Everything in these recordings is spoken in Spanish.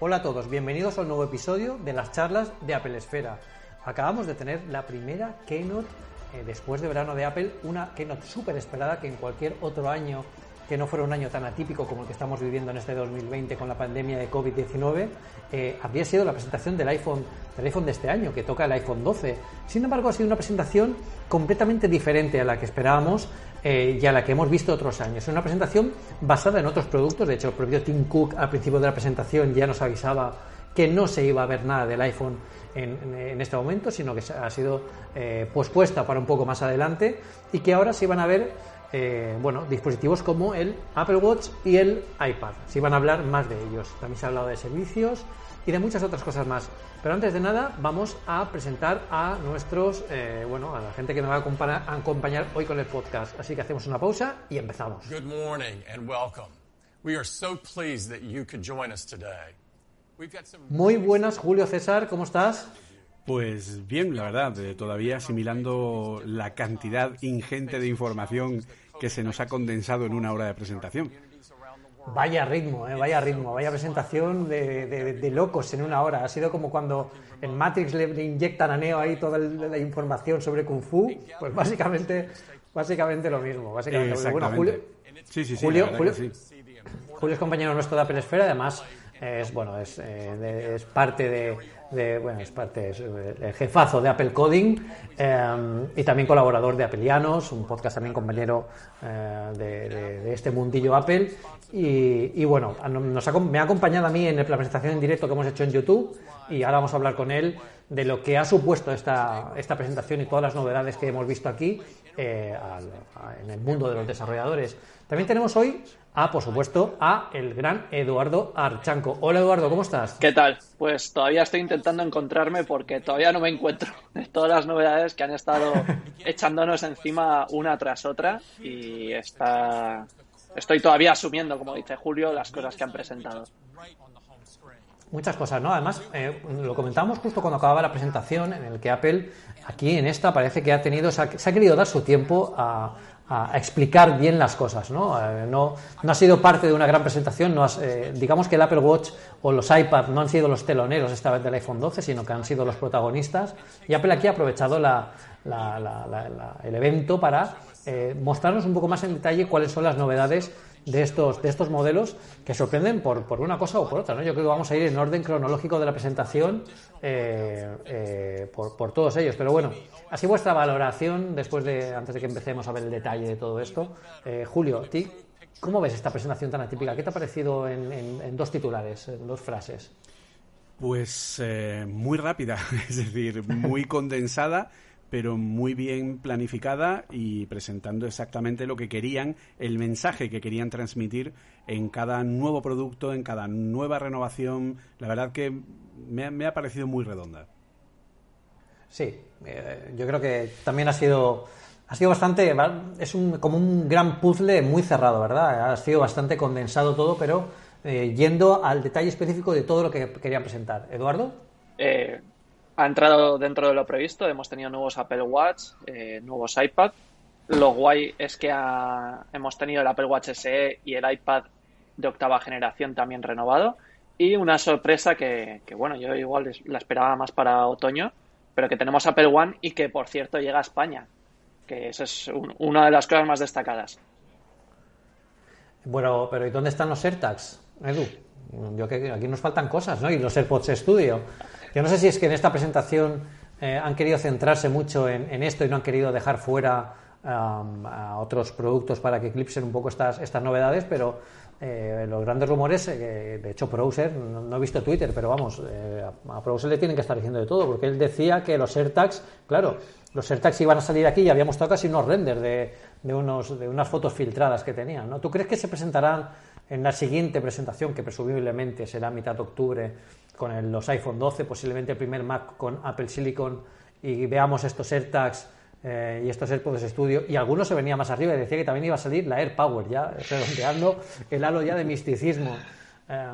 Hola a todos, bienvenidos al nuevo episodio de las charlas de Apple Esfera. Acabamos de tener la primera keynote eh, después de verano de Apple, una keynote súper esperada que en cualquier otro año que no fuera un año tan atípico como el que estamos viviendo en este 2020 con la pandemia de COVID-19, eh, habría sido la presentación del iPhone, del iPhone de este año, que toca el iPhone 12. Sin embargo, ha sido una presentación completamente diferente a la que esperábamos eh, y a la que hemos visto otros años. Es una presentación basada en otros productos. De hecho, el propio Tim Cook al principio de la presentación ya nos avisaba que no se iba a ver nada del iPhone en, este momento, sino que ha sido eh, pospuesta para un poco más adelante y que ahora se iban a ver eh, bueno, dispositivos como el Apple Watch y el iPad. Se iban a hablar más de ellos. También se ha hablado de servicios y de muchas otras cosas más. Pero antes de nada, vamos a presentar a nuestros, eh, bueno, a la gente que nos va a acompañar, hoy con el podcast. Así que hacemos una pausa y empezamos. Good morning and welcome. We are so pleased that you could join us today. Muy buenas, Julio César, ¿cómo estás? Pues bien, la verdad, eh, todavía asimilando la cantidad ingente de información que se nos ha condensado en una hora de presentación. Vaya ritmo, eh, vaya ritmo, vaya presentación de, locos en una hora. Ha sido como cuando en Matrix le, inyectan a Neo ahí toda la información sobre Kung Fu. Pues básicamente, básicamente lo mismo. Básicamente Julio, sí, sí, sí, Julio, Julio, es compañero nuestro de Apple Esfera, además es bueno es, eh, es parte de bueno, es parte, es el jefazo de Apple Coding em, y también colaborador de Appleianos, un podcast también compañero eh, de, este mundillo Apple. Y, bueno, nos me ha acompañado a mí en la presentación en directo que hemos hecho en YouTube y ahora vamos a hablar con él de lo que ha supuesto esta, esta presentación y todas las novedades que hemos visto aquí eh, en el mundo de los desarrolladores. También tenemos hoy a, por supuesto, a el gran Eduardo Archanco. Hola Eduardo, ¿cómo estás? ¿Qué tal? Pues todavía estoy intentando encontrarme porque todavía no me encuentro de todas las novedades que han estado echándonos encima una tras otra y está... estoy todavía asumiendo, como dice Julio, las cosas que han presentado. Muchas cosas, ¿no? Además, eh, lo comentábamos justo cuando acababa la presentación, en el que Apple, aquí en esta, parece que ha tenido, se ha querido dar su tiempo a, a, explicar bien las cosas. ¿no? Eh, no, no, ha sido parte de una gran presentación. No eh, digamos que el Apple Watch o los iPad no han sido los teloneros esta vez del iPhone 12, sino que han sido los protagonistas. Y Apple aquí ha aprovechado la, el evento para eh, mostrarnos un poco más en detalle cuáles son las novedades de estos, de estos modelos que sorprenden por, por una cosa o por otra. ¿no? Yo creo que vamos a ir en orden cronológico de la presentación eh, eh, por, por, todos ellos. Pero bueno, así vuestra valoración después de, antes de que empecemos a ver el detalle de todo esto. Eh, Julio, ¿ti, ¿cómo ves esta presentación tan atípica? ¿Qué te ha parecido en, en dos titulares, en dos frases? Pues muy rápida, es decir, muy condensada pero muy bien planificada y presentando exactamente lo que querían, el mensaje que querían transmitir en cada nuevo producto, en cada nueva renovación. La verdad que me, ha parecido muy redonda. Sí, eh, yo creo que también ha sido ha sido bastante es un, como un gran puzzle muy cerrado, ¿verdad? Ha sido bastante condensado todo, pero eh, yendo al detalle específico de todo lo que querían presentar. Eduardo. Eh, ha entrado dentro de lo previsto. Hemos tenido nuevos Apple Watch, eh, nuevos iPad. Lo guay es que hemos tenido el Apple Watch SE y el iPad de octava generación también renovado. Y una sorpresa que, bueno, yo igual la esperaba más para otoño, pero que tenemos Apple One y que, por cierto, llega a España. Que esa es una de las cosas más destacadas. Bueno, pero ¿y dónde están los AirTags, Edu? Yo que aquí nos faltan cosas, ¿no? Y los AirPods Studio. Yo no sé si es que en esta presentación eh, han querido centrarse mucho en, esto y no han querido dejar fuera a otros productos para que eclipsen un poco estas, estas novedades, pero eh, los grandes rumores, eh, de hecho Browser, no, he visto Twitter, pero vamos, a Browser le tienen que estar diciendo de todo, porque él decía que los AirTags, claro, los AirTags iban a salir aquí y habíamos mostrado casi unos renders de, de, unos, de unas fotos filtradas que tenían, ¿no? ¿Tú crees que se presentarán en la siguiente presentación, que presumiblemente será mitad de octubre, con los iPhone 12, posiblemente el primer Mac con Apple Silicon, y veamos estos AirTags eh, y estos AirPods Studio, y algunos se venía más arriba y decía que también iba a salir la AirPower, ya redondeando el halo ya de misticismo. Eh,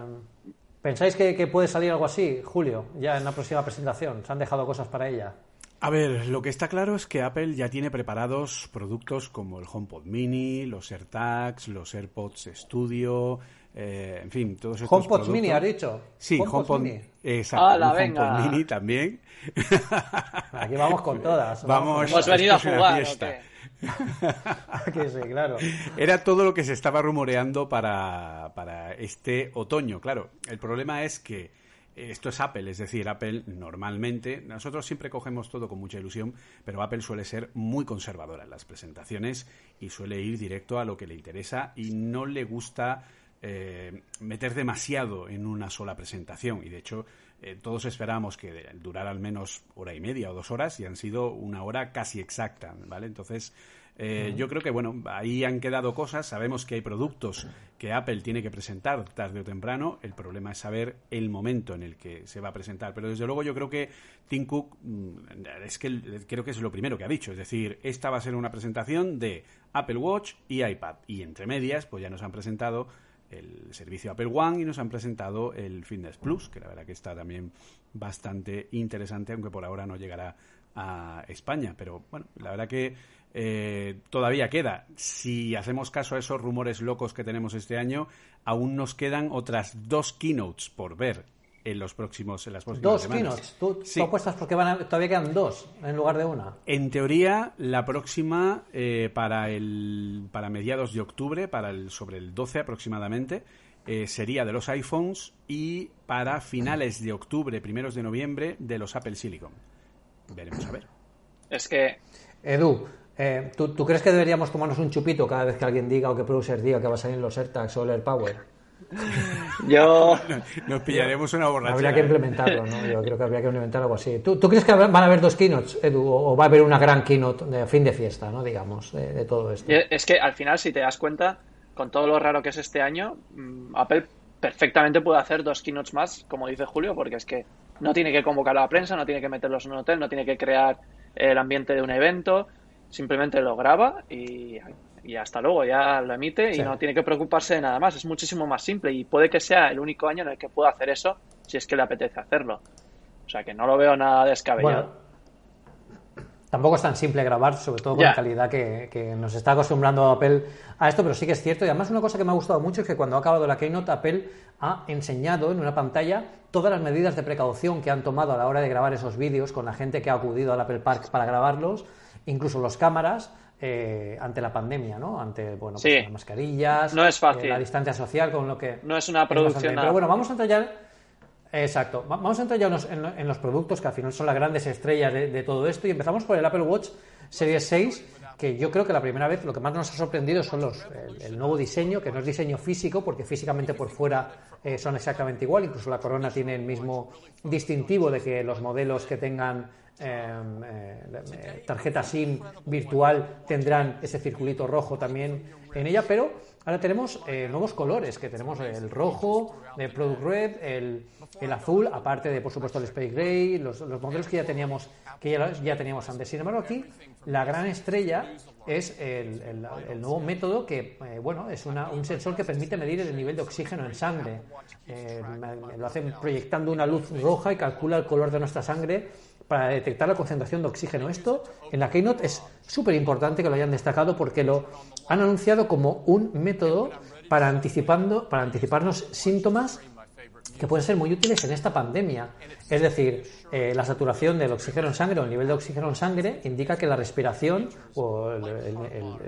¿Pensáis que, puede salir algo así, Julio, ya en la próxima presentación? ¿Se han dejado cosas para ella? A ver, lo que está claro es que Apple ya tiene preparados productos como el HomePod Mini, los AirTags, los AirPods Studio, eh, en fin, todos estos HomePod Mini, ¿has dicho? Sí, HomePod, Mini. Exacto, ah, HomePod Mini también. Aquí vamos con todas. Vamos, Hemos venido a jugar. que sí, claro. Era todo lo que se estaba rumoreando para, para este otoño. Claro, el problema es que esto es Apple, es decir, Apple normalmente, nosotros siempre cogemos todo con mucha ilusión, pero Apple suele ser muy conservadora en las presentaciones y suele ir directo a lo que le interesa y no le gusta eh, meter demasiado en una sola presentación. Y de hecho, eh, todos esperábamos que durara al menos hora y media o dos horas y han sido una hora casi exacta, ¿vale? Entonces, eh, yo creo que, bueno, ahí han quedado cosas. Sabemos que hay productos que Apple tiene que presentar tarde o temprano. El problema es saber el momento en el que se va a presentar. Pero desde luego yo creo que Tim Cook mm, es que creo que es lo primero que ha dicho. Es decir, esta va a ser una presentación de Apple Watch y iPad. Y entre medias, pues ya nos han presentado el servicio Apple One y nos han presentado el Fitness Plus, que la verdad que está también bastante interesante, aunque por ahora no llegará a España. Pero bueno, la verdad que eh, todavía queda. Si hacemos caso a esos rumores locos que tenemos este año, aún nos quedan otras dos keynotes por ver en los próximos en las próximas dos keynotes. ¿Tú, apuestas porque van todavía quedan dos en lugar de una en teoría la próxima eh, para el para mediados de octubre para el sobre el 12 aproximadamente eh, sería de los iPhones y para finales de octubre primeros de noviembre de los Apple Silicon. Veremos a ver. Es que Edu eh, ¿tú, crees que deberíamos tomarnos un chupito cada vez que alguien diga o que producer diga que va a salir los AirTags o el AirPower? Yo. Nos pillaremos una borrachera. Habría que implementarlo, ¿no? Yo creo que habría que implementar algo así. ¿Tú, crees que van a haber dos keynotes, Edu? ¿O va a haber una gran keynote de fin de fiesta, ¿no? Digamos, de, todo esto. Es que al final, si te das cuenta, con todo lo raro que es este año, mm, Apple perfectamente puede hacer dos keynotes más, como dice Julio, porque es que no tiene que convocar a la prensa, no tiene que meterlos en un hotel, no tiene que crear el ambiente de un evento simplemente lo graba y, hasta luego, ya lo emite y no tiene que preocuparse de nada más. Es muchísimo más simple y puede que sea el único año en el que pueda hacer eso si es que le apetece hacerlo. O sea que no lo veo nada descabellado. tampoco es tan simple grabar, sobre todo con la calidad que, nos está acostumbrando Apple a esto, pero sí que es cierto. Y además una cosa que me ha gustado mucho es que cuando ha acabado la Keynote, Apple ha enseñado en una pantalla todas las medidas de precaución que han tomado a la hora de grabar esos vídeos con la gente que ha acudido al Apple Park para grabarlos incluso los cámaras eh, ante la pandemia, ¿no? Ante, bueno, pues las mascarillas, no es fácil. Eh, la distancia social, con lo que... No es una producción... Pero bueno, vamos a entrar ya... Exacto. Vamos a entrar ya en los, productos que al final son las grandes estrellas de, todo esto y empezamos por el Apple Watch Series 6 que yo creo que la primera vez lo que más nos ha sorprendido son los el, nuevo diseño, que no es diseño físico, porque físicamente por fuera eh, son exactamente igual, incluso la corona tiene el mismo distintivo de que los modelos que tengan eh, tarjeta SIM virtual tendrán ese circulito rojo también en ella, pero ahora tenemos eh, nuevos colores, que tenemos el rojo, el Product Red, el, el, azul, aparte de, por supuesto, el Space Gray, los, modelos que ya teníamos que ya, teníamos antes. Sin embargo, aquí la gran estrella es el, nuevo método que, eh, bueno, es un sensor que permite medir el nivel de oxígeno en sangre. lo hacen proyectando una luz roja y calcula el color de nuestra sangre para detectar la concentración de oxígeno. Esto en la Keynote es súper importante que lo hayan destacado porque lo han anunciado como un método para, anticipando, para anticiparnos síntomas que pueden ser muy útiles en esta pandemia. Es decir, eh, la saturación del oxígeno en sangre o el nivel de oxígeno en sangre indica que la respiración o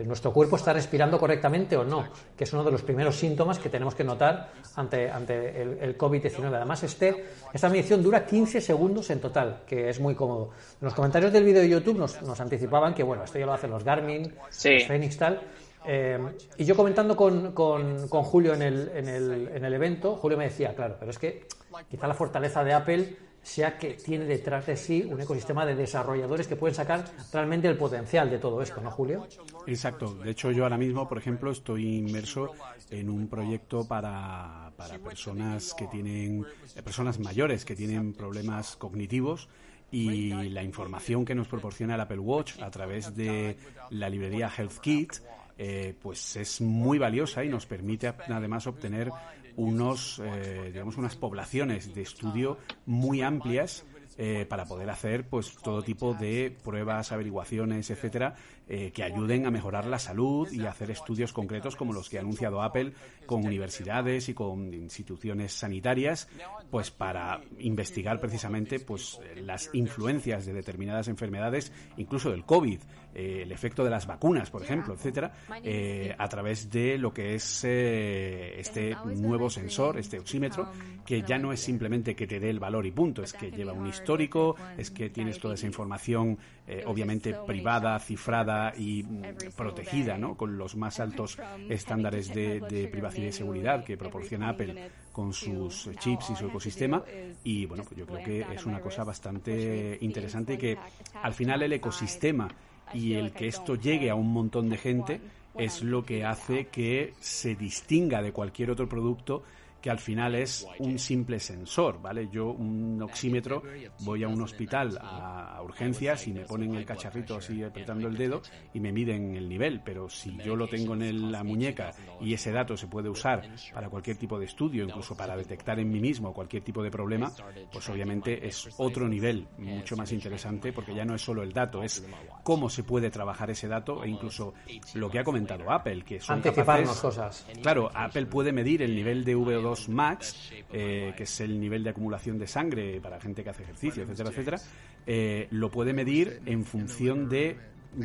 nuestro cuerpo está respirando correctamente o no, que es uno de los primeros síntomas que tenemos que notar ante, ante el, COVID-19. Además, este, esta medición dura 15 segundos en total, que es muy cómodo. En los comentarios del vídeo de YouTube nos, nos anticipaban que, bueno, esto ya lo hacen los Garmin, los Phoenix tal, eh, y yo comentando con, con, Julio en el, en, el, en el, evento, Julio me decía, claro, pero es que quizá la fortaleza de Apple sea que tiene detrás de sí un ecosistema de desarrolladores que pueden sacar realmente el potencial de todo esto, ¿no, Julio? Exacto. De hecho, yo ahora mismo, por ejemplo, estoy inmerso en un proyecto para, para personas que tienen, eh, personas mayores que tienen problemas cognitivos y la información que nos proporciona el Apple Watch a través de la librería Health Kit eh, pues es muy valiosa y nos permite además obtener unos, eh, digamos, unas poblaciones de estudio muy amplias eh, para poder hacer pues todo tipo de pruebas, averiguaciones, etcétera, eh, que ayuden a mejorar la salud y hacer estudios concretos como los que ha anunciado Apple con universidades y con instituciones sanitarias, pues para investigar precisamente pues las influencias de determinadas enfermedades, incluso del COVID, eh, el efecto de las vacunas, por ejemplo, etcétera, eh, a través de lo que es este nuevo sensor, este oxímetro, que ya no es simplemente que te dé el valor y punto, es que lleva un histórico, es que tienes toda esa información, obviamente privada, cifrada y mm, protegida, ¿no? Con los más altos estándares de, privacidad y seguridad que proporciona Apple con sus chips y su ecosistema. Y bueno, pues yo creo que es una cosa bastante interesante y que al final el ecosistema y el que esto llegue a un montón de gente es lo que hace que se distinga de cualquier otro producto que al final es un simple sensor, ¿vale? Yo un oxímetro voy a un hospital a, urgencias y me ponen el cacharrito así apretando el dedo y me miden el nivel, pero si yo lo tengo en la muñeca y ese dato se puede usar para cualquier tipo de estudio, incluso para detectar en mí mismo cualquier tipo de problema, pues obviamente es otro nivel mucho más interesante porque ya no es solo el dato, es cómo se puede trabajar ese dato e incluso lo que ha comentado Apple, que son Anticiparnos cosas. Claro, Apple puede medir el nivel de VO2 max, eh, que es el nivel de acumulación de sangre para gente que hace ejercicio, etcétera, etcétera, eh, lo puede medir en función de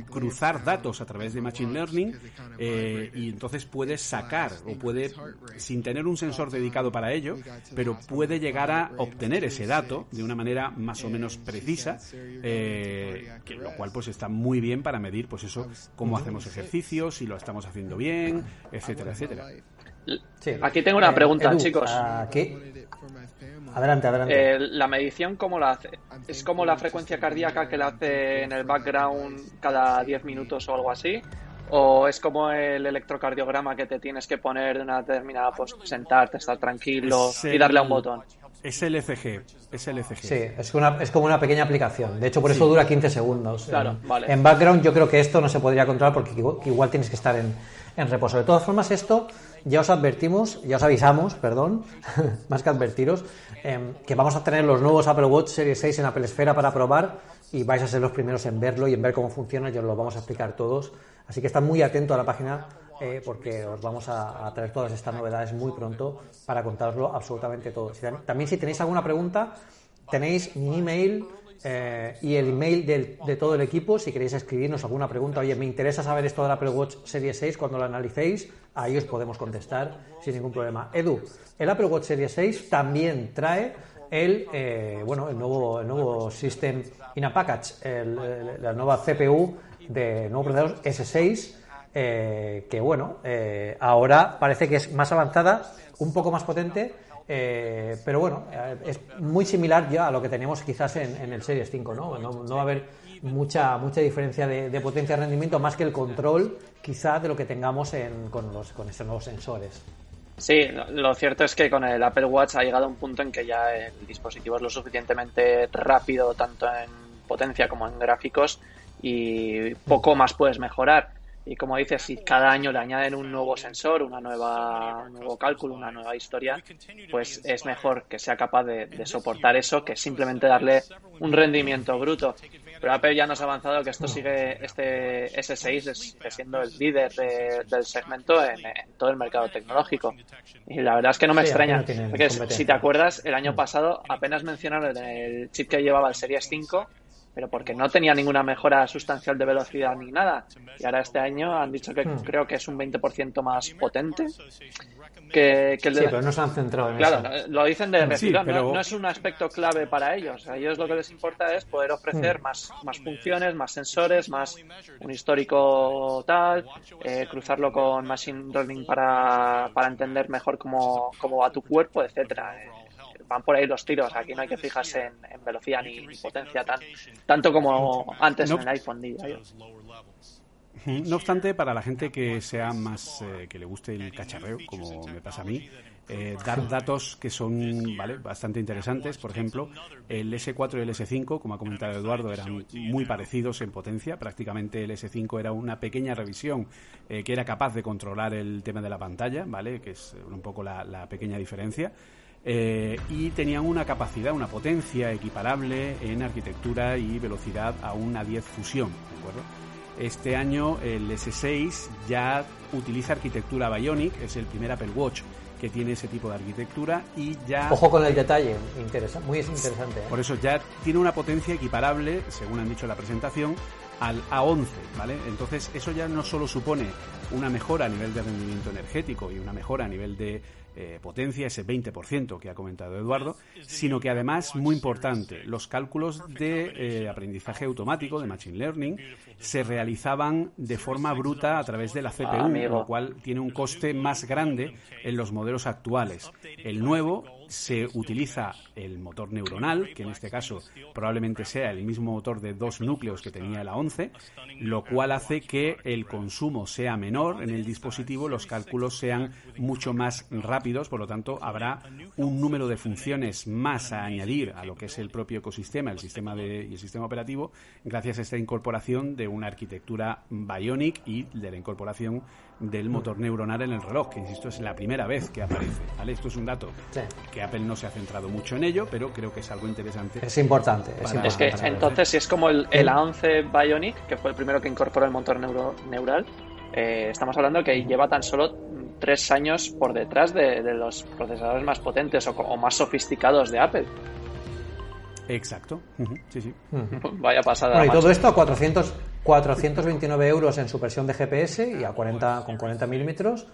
cruzar datos a través de Machine Learning eh, y entonces puede sacar o puede, sin tener un sensor dedicado para ello, pero puede llegar a obtener ese dato de una manera más o menos precisa, que, lo cual pues está muy bien para medir pues eso, cómo hacemos ejercicios, si lo estamos haciendo bien, etcétera, etcétera. Aquí tengo una eh, pregunta, chicos. Adelante, adelante. Eh, ¿La medición cómo la hace? ¿Es como la frecuencia cardíaca que la hace en el background cada 10 minutos o algo así? ¿O es como el electrocardiograma que te tienes que poner de una determinada, pues sentarte, estar tranquilo y darle a un botón? Es el ECG, es el ECG. Sí, es, una, es como una pequeña aplicación. De hecho, por eso dura 15 segundos. Claro, en, vale. En background yo creo que esto no se podría controlar porque igual, tienes que estar en, en reposo. De todas formas, esto ya os advertimos, ya os avisamos, perdón, más que advertiros, em, que vamos a tener los nuevos Apple Watch Series 6 en Apple Esfera para probar y vais a ser los primeros en verlo y en ver cómo funciona y os lo vamos a explicar todos. Así que estad muy atento a la página eh, porque os vamos a, traer todas estas novedades muy pronto para contaroslo absolutamente todo. también si tenéis alguna pregunta, tenéis mi email eh, y el email de todo el equipo, si queréis escribirnos alguna pregunta, oye, me interesa saber esto del Apple Watch Series 6 cuando lo analicéis, ahí os podemos contestar sin ningún problema. Edu, el Apple Watch Series 6 también trae el, eh, bueno, el nuevo, el nuevo System in a Package, la nueva CPU de nuevo procesador S6, eh, que bueno, ahora parece que es más avanzada, un poco más potente eh, pero bueno, eh, es muy similar ya a lo que tenemos quizás en, el Series 5, ¿no? ¿no? va a haber mucha mucha diferencia de, potencia de rendimiento más que el control quizás de lo que tengamos con, los, con estos nuevos sensores. Sí, lo cierto es que con el Apple Watch ha llegado un punto en que ya el dispositivo es lo suficientemente rápido tanto en potencia como en gráficos y poco más puedes mejorar. Y como dices, si cada año le añaden un nuevo sensor, una nueva, un nuevo cálculo, una nueva historia, pues es mejor que sea capaz de, soportar eso que simplemente darle un rendimiento bruto. Pero Apple ya nos ha avanzado que esto sigue, este S6 sigue siendo el líder del segmento en, todo el mercado tecnológico. Y la verdad es que no me extraña. Porque si te acuerdas, el año pasado apenas mencionaron el chip que llevaba el Series 5 pero porque no tenía ninguna mejora sustancial de velocidad ni nada. Y ahora este año han dicho que hmm. creo que es un 20% más potente que, el de... Sí, pero no se han centrado en claro, lo dicen de refilón, no, es un aspecto clave para ellos. A ellos lo que les importa es poder ofrecer hmm. más, más funciones, más sensores, más un histórico tal, eh, cruzarlo con Machine Learning para, para entender mejor cómo, cómo va tu cuerpo, etcétera van por ahí los tiros. Aquí no hay que fijarse en, velocidad ni, potencia tan, tanto como antes en el iPhone. No obstante, para la gente que sea más eh, que le guste el cacharreo, como me pasa a mí, eh, dar datos que son ¿vale? bastante interesantes. Por ejemplo, el S4 y el S5, como ha comentado Eduardo, eran muy parecidos en potencia. Prácticamente el S5 era una pequeña revisión eh, que era capaz de controlar el tema de la pantalla, ¿vale? que es un poco la pequeña diferencia. Eh, y tenían una capacidad, una potencia equiparable en arquitectura y velocidad a una 10 fusión, ¿de acuerdo? Este año el S6 ya utiliza arquitectura Bionic, es el primer Apple Watch que tiene ese tipo de arquitectura y ya... Ojo con el detalle, interesa, muy interesante. ¿eh? Por eso ya tiene una potencia equiparable, según han dicho en la presentación, al A11, ¿vale? Entonces eso ya no solo supone una mejora a nivel de rendimiento energético y una mejora a nivel de eh, potencia, ese 20% que ha comentado Eduardo, sino que además, muy importante, los cálculos de eh, aprendizaje automático, de Machine Learning, se realizaban de forma bruta a través de la CPU, lo cual tiene un coste más grande en los modelos actuales. El nuevo se utiliza el motor neuronal, que en este caso probablemente sea el mismo motor de dos núcleos que tenía la 11, lo cual hace que el consumo sea menor en el dispositivo, los cálculos sean mucho más rápidos, por lo tanto habrá un número de funciones más a añadir a lo que es el propio ecosistema, el sistema de, y el sistema operativo, gracias a esta incorporación de una arquitectura Bionic y de la incorporación del motor neuronal en el reloj, que insisto es la primera vez que aparece. ¿vale? Esto es un dato que Apple no se ha centrado mucho en ello, pero creo que es algo interesante. Es importante. Es, que entonces, si es como el, el, A11 Bionic, que fue el primero que incorporó el motor neural, eh, estamos hablando que lleva tan solo tres años por detrás de, los procesadores más potentes o, más sofisticados de Apple. Exacto. Sí, sí. Vaya pasada. y todo esto a 400, 429 euros en su versión de GPS y a 40 con 40 milímetros.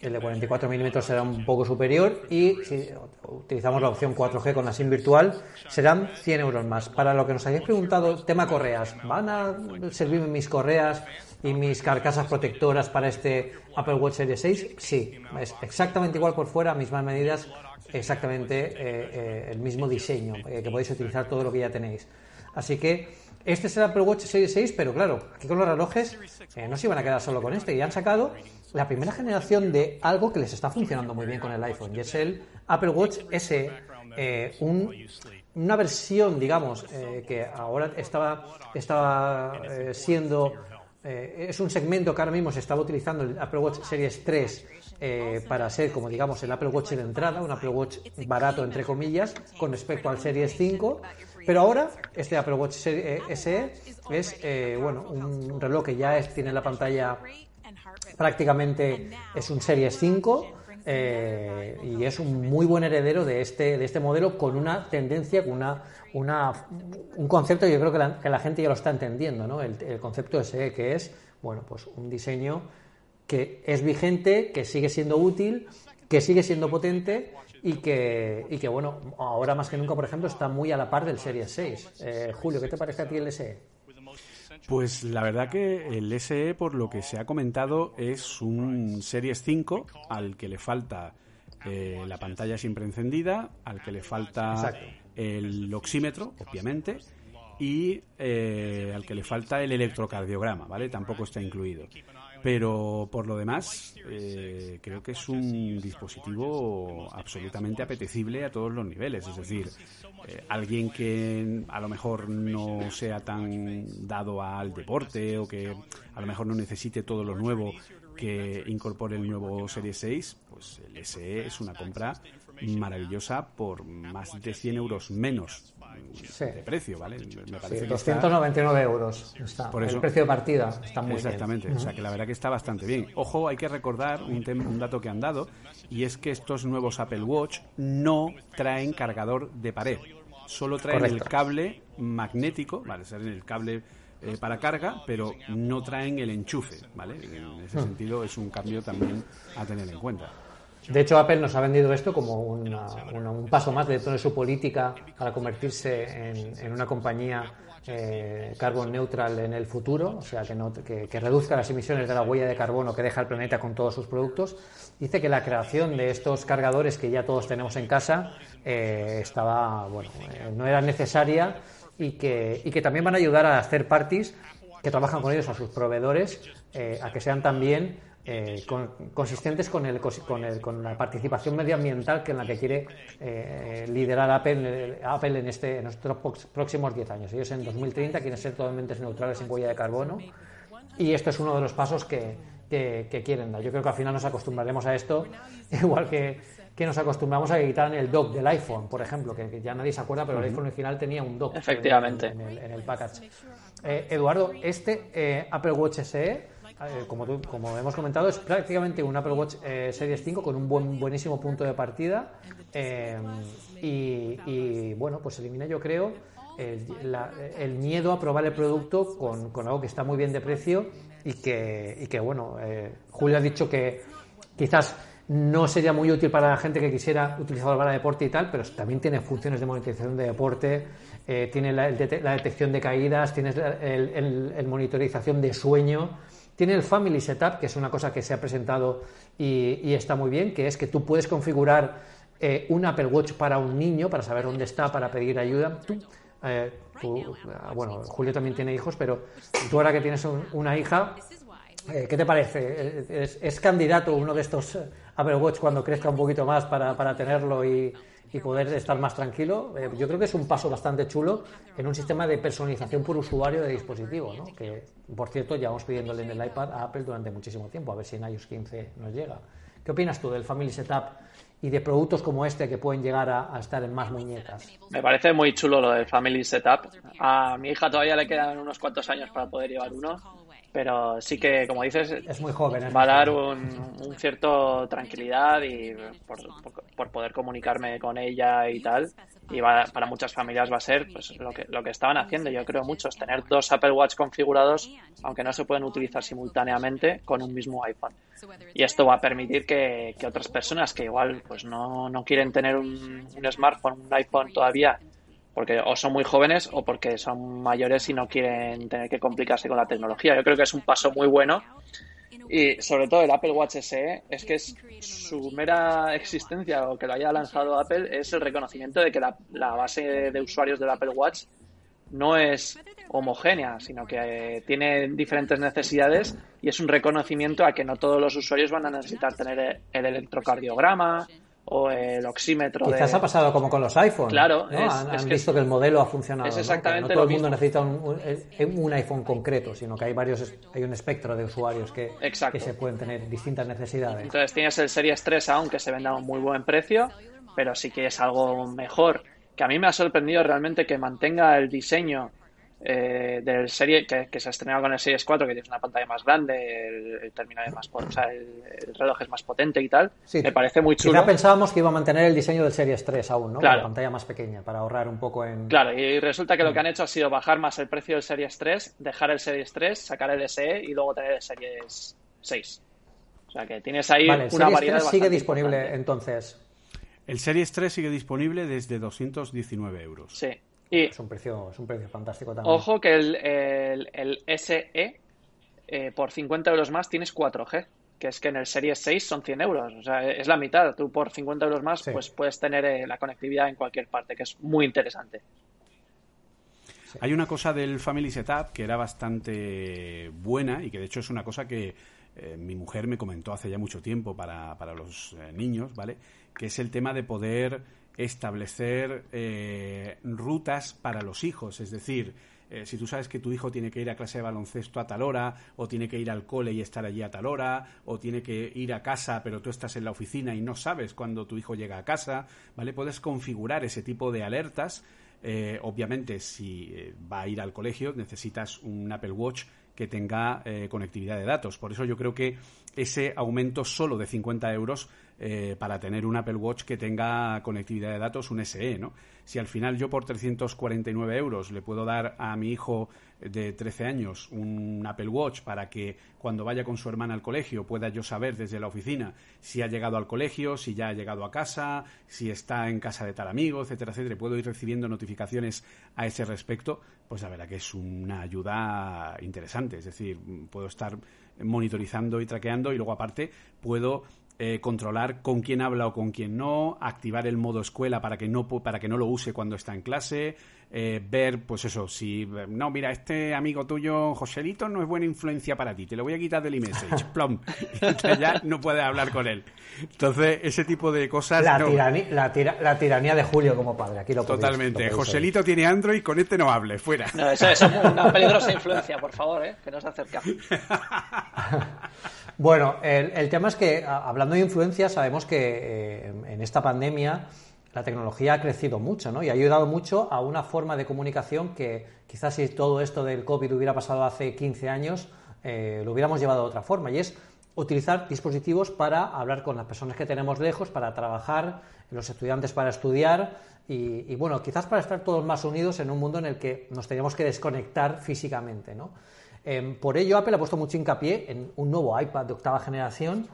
El de 44 milímetros será un poco superior y si utilizamos la opción 4G con la SIM virtual serán 100 euros más. Para lo que nos habéis preguntado, tema correas, ¿van a servirme mis correas y mis carcasas protectoras para este Apple Watch Series 6? Sí, es exactamente igual por fuera, mismas medidas, exactamente eh, eh, el mismo diseño, eh, que podéis utilizar todo lo que ya tenéis. Así que este es el Apple Watch Series 6, pero claro, aquí con los relojes eh, no se iban a quedar solo con este. Y han sacado la primera generación de algo que les está funcionando muy bien con el iPhone. Y es el Apple Watch S, eh, una versión, digamos, eh, que ahora estaba, estaba siendo... es un segmento que ahora mismo se estaba utilizando el Apple Watch Series 3 para ser, como digamos, el Apple Watch de entrada, un Apple Watch barato, entre comillas, con respecto al Series 5 pero ahora, este Apple Watch SE es eh, bueno, un reloj que ya tiene la pantalla prácticamente es un Series 5 eh, y es un muy buen heredero de este, de este modelo con una tendencia, con una, una, un concepto que yo creo que la, que la gente ya lo está entendiendo, ¿no? el, el concepto SE que es bueno, pues un diseño que es vigente, que sigue siendo útil, que sigue siendo potente y que, y que, bueno, ahora más que nunca, por ejemplo, está muy a la par del Series 6. Eh, Julio, ¿qué te parece a ti el SE? Pues la verdad que el SE, por lo que se ha comentado, es un Series 5 al que le falta eh, la pantalla siempre encendida, al que le falta el oxímetro, obviamente, y eh, al que le falta el electrocardiograma, ¿vale? Tampoco está incluido. Pero por lo demás, eh, creo que es un dispositivo absolutamente apetecible a todos los niveles. Es decir, eh, alguien que a lo mejor no sea tan dado al deporte o que a lo mejor no necesite todo lo nuevo que incorpore el nuevo Serie 6, pues el SE es una compra maravillosa por más de 100 euros menos de precio, ¿ale? Me parece 299 euros está. Por el precio de partida está muy Exactamente, o sea que la verdad que está bastante bien. Ojo, hay que recordar un, un dato que han dado y es que estos nuevos Apple Watch no traen cargador de pared, solo traen el cable magnético, vale, el cable eh, para carga, pero no traen el enchufe, ¿vale? En ese hmm. sentido es un cambio también a tener en cuenta. De hecho, Apple nos ha vendido esto como un paso más dentro de su política para convertirse en, una compañía eh, carbon neutral en el futuro, o sea, que, no, que, reduzca las emisiones de la huella de carbono que deja el planeta con todos sus productos. Dice que la creación de estos cargadores que ya todos tenemos en casa eh, estaba, bueno, eh, no era necesaria y que, y que también van a ayudar a hacer parties que trabajan con ellos, a sus proveedores, a que sean también eh, consistentes con, el, con, el, con, la participación medioambiental que en la que quiere eh, liderar Apple, Apple en, este, en estos próximos 10 años. Ellos en 2030 quieren ser totalmente neutrales en huella de carbono y esto es uno de los pasos que, que, quieren dar. Yo creo que al final nos acostumbraremos a esto, igual que, que nos acostumbramos a que quitaran el dock del iPhone, por ejemplo, que, ya nadie se acuerda, pero el iPhone original tenía un dock Efectivamente. En, el, package. Eh, Eduardo, este eh, Apple Watch SE, eh, como, como hemos comentado, es prácticamente un Apple Watch Series 5 con un buen, buenísimo punto de partida y, bueno, pues elimina yo creo el, miedo a probar el producto con, con, algo que está muy bien de precio y que, y que bueno, Julio ha dicho que quizás no sería muy útil para la gente que quisiera utilizarlo para deporte y tal, pero también tiene funciones de monetización de deporte, eh, tiene la, detección de caídas, tiene el, monitorización de sueño, tiene el Family Setup, que es una cosa que se ha presentado y, está muy bien, que es que tú puedes configurar eh, un Apple Watch para un niño, para saber dónde está, para pedir ayuda. Eh, bueno, Julio también tiene hijos, pero tú ahora que tienes una hija, ¿qué te parece? ¿Es, ¿Es, candidato uno de estos Apple Watch cuando crezca un poquito más para, para tenerlo y, y, poder estar más tranquilo. Eh, yo creo que es un paso bastante chulo en un sistema de personalización por usuario de dispositivo, ¿no? que por cierto llevamos pidiéndole en el iPad a Apple durante muchísimo tiempo, a ver si en iOS 15 nos llega. ¿Qué opinas tú del Family Setup y de productos como este que pueden llegar a, estar en más muñecas. Me parece muy chulo lo del Family Setup. A mi hija todavía le quedan unos cuantos años para poder llevar uno pero sí que, como dices, es muy joven, va a dar un, un, cierto tranquilidad y por, poder comunicarme con ella y tal. Y para muchas familias va a ser pues, lo, que, lo que estaban haciendo, yo creo muchos, tener dos Apple Watch configurados, aunque no se pueden utilizar simultáneamente con un mismo iPhone. Y esto va a permitir que, que otras personas que igual pues no, no quieren tener un, un smartphone, un iPhone todavía porque o son muy jóvenes o porque son mayores y no quieren tener que complicarse con la tecnología. Yo creo que es un paso muy bueno y sobre todo el Apple Watch SE es que es su mera existencia o que lo haya lanzado Apple es el reconocimiento de que la, base de usuarios del Apple Watch no es homogénea, sino que tiene diferentes necesidades y es un reconocimiento a que no todos los usuarios van a necesitar tener el electrocardiograma o el oxímetro. Quizás ha pasado como con los iPhones. Claro, han, visto que el modelo ha funcionado. Es exactamente ¿no? todo el mundo necesita un, iPhone concreto, sino que hay varios, hay un espectro de usuarios que, que se pueden tener distintas necesidades. Entonces tienes el Series 3 aún que se vende a un muy buen precio, pero sí que es algo mejor. Que a mí me ha sorprendido realmente que mantenga el diseño eh, del serie que, se ha estrenado con el Series 4, que tiene una pantalla más grande, el, terminal es más o sea, el, reloj es más potente y tal. Me parece muy chulo. Ya pensábamos que iba a mantener el diseño del Series 3 aún, ¿no? La pantalla más pequeña para ahorrar un poco en. Claro, y resulta que lo que han hecho ha sido bajar más el precio del Series 3, dejar el Series 3, sacar el SE y luego tener el Series 6. O sea que tienes ahí vale, una variedad. 3 sigue disponible entonces. El Series 3 sigue disponible desde 219 euros. Sí. Es, un precio, es un precio fantástico también. Ojo que el, el, SE eh, por 50 euros más tienes 4G, que es que en el Series 6 son 100 euros, o sea, es la mitad. Tú por 50 euros más pues puedes tener eh, la conectividad en cualquier parte, que es muy interesante. Hay una cosa del Family Setup que era bastante buena y que de hecho es una cosa que eh, mi mujer me comentó hace ya mucho tiempo para, para los niños, ¿vale? Que es el tema de poder establecer eh, rutas para los hijos, es decir, eh, si tú sabes que tu hijo tiene que ir a clase de baloncesto a tal hora, o tiene que ir al cole y estar allí a tal hora, o tiene que ir a casa pero tú estás en la oficina y no sabes cuándo tu hijo llega a casa, ¿vale? Puedes configurar ese tipo de alertas. Eh, obviamente, si va a ir al colegio, necesitas un Apple Watch que tenga conectividad de datos. Por eso yo creo que ese aumento solo de 50 euros eh, para tener un Apple Watch que tenga conectividad de datos, un SE, ¿no? Si al final yo por 349 euros le puedo dar a mi hijo de 13 años un Apple Watch para que cuando vaya con su hermana al colegio pueda yo saber desde la oficina si ha llegado al colegio, si ya ha llegado a casa, si está en casa de tal amigo, etcétera, etcétera, puedo ir recibiendo notificaciones a ese respecto, pues la verdad que es una ayuda interesante. Es decir, puedo estar monitorizando y traqueando y luego aparte puedo eh, controlar con quién habla o con quién no, activar el modo escuela para que no, para que no lo use cuando está en clase, eh, ver, pues eso, si, no, mira, este amigo tuyo, Joselito, no es buena influencia para ti, te lo voy a quitar del iMessage, plom, y ya no puedes hablar con él. Entonces, ese tipo de cosas... La, tiranía, la, tiranía de Julio como padre, aquí lo Totalmente, Joselito tiene Android, con este no hable, fuera. No, eso es una peligrosa influencia, por favor, ¿eh? que no se acerca. Bueno, el, tema es que, hablando de influencia, sabemos que eh, en esta pandemia la tecnología ha crecido mucho, ¿no? Y ha ayudado mucho a una forma de comunicación que quizás si todo esto del COVID hubiera pasado hace 15 años, eh, lo hubiéramos llevado de otra forma. Y es utilizar dispositivos para hablar con las personas que tenemos lejos, para trabajar, los estudiantes para estudiar y, bueno, quizás para estar todos más unidos en un mundo en el que nos tenemos que desconectar físicamente. ¿no? Em, por ello, Apple ha puesto mucho hincapié en un nuevo iPad de octava generación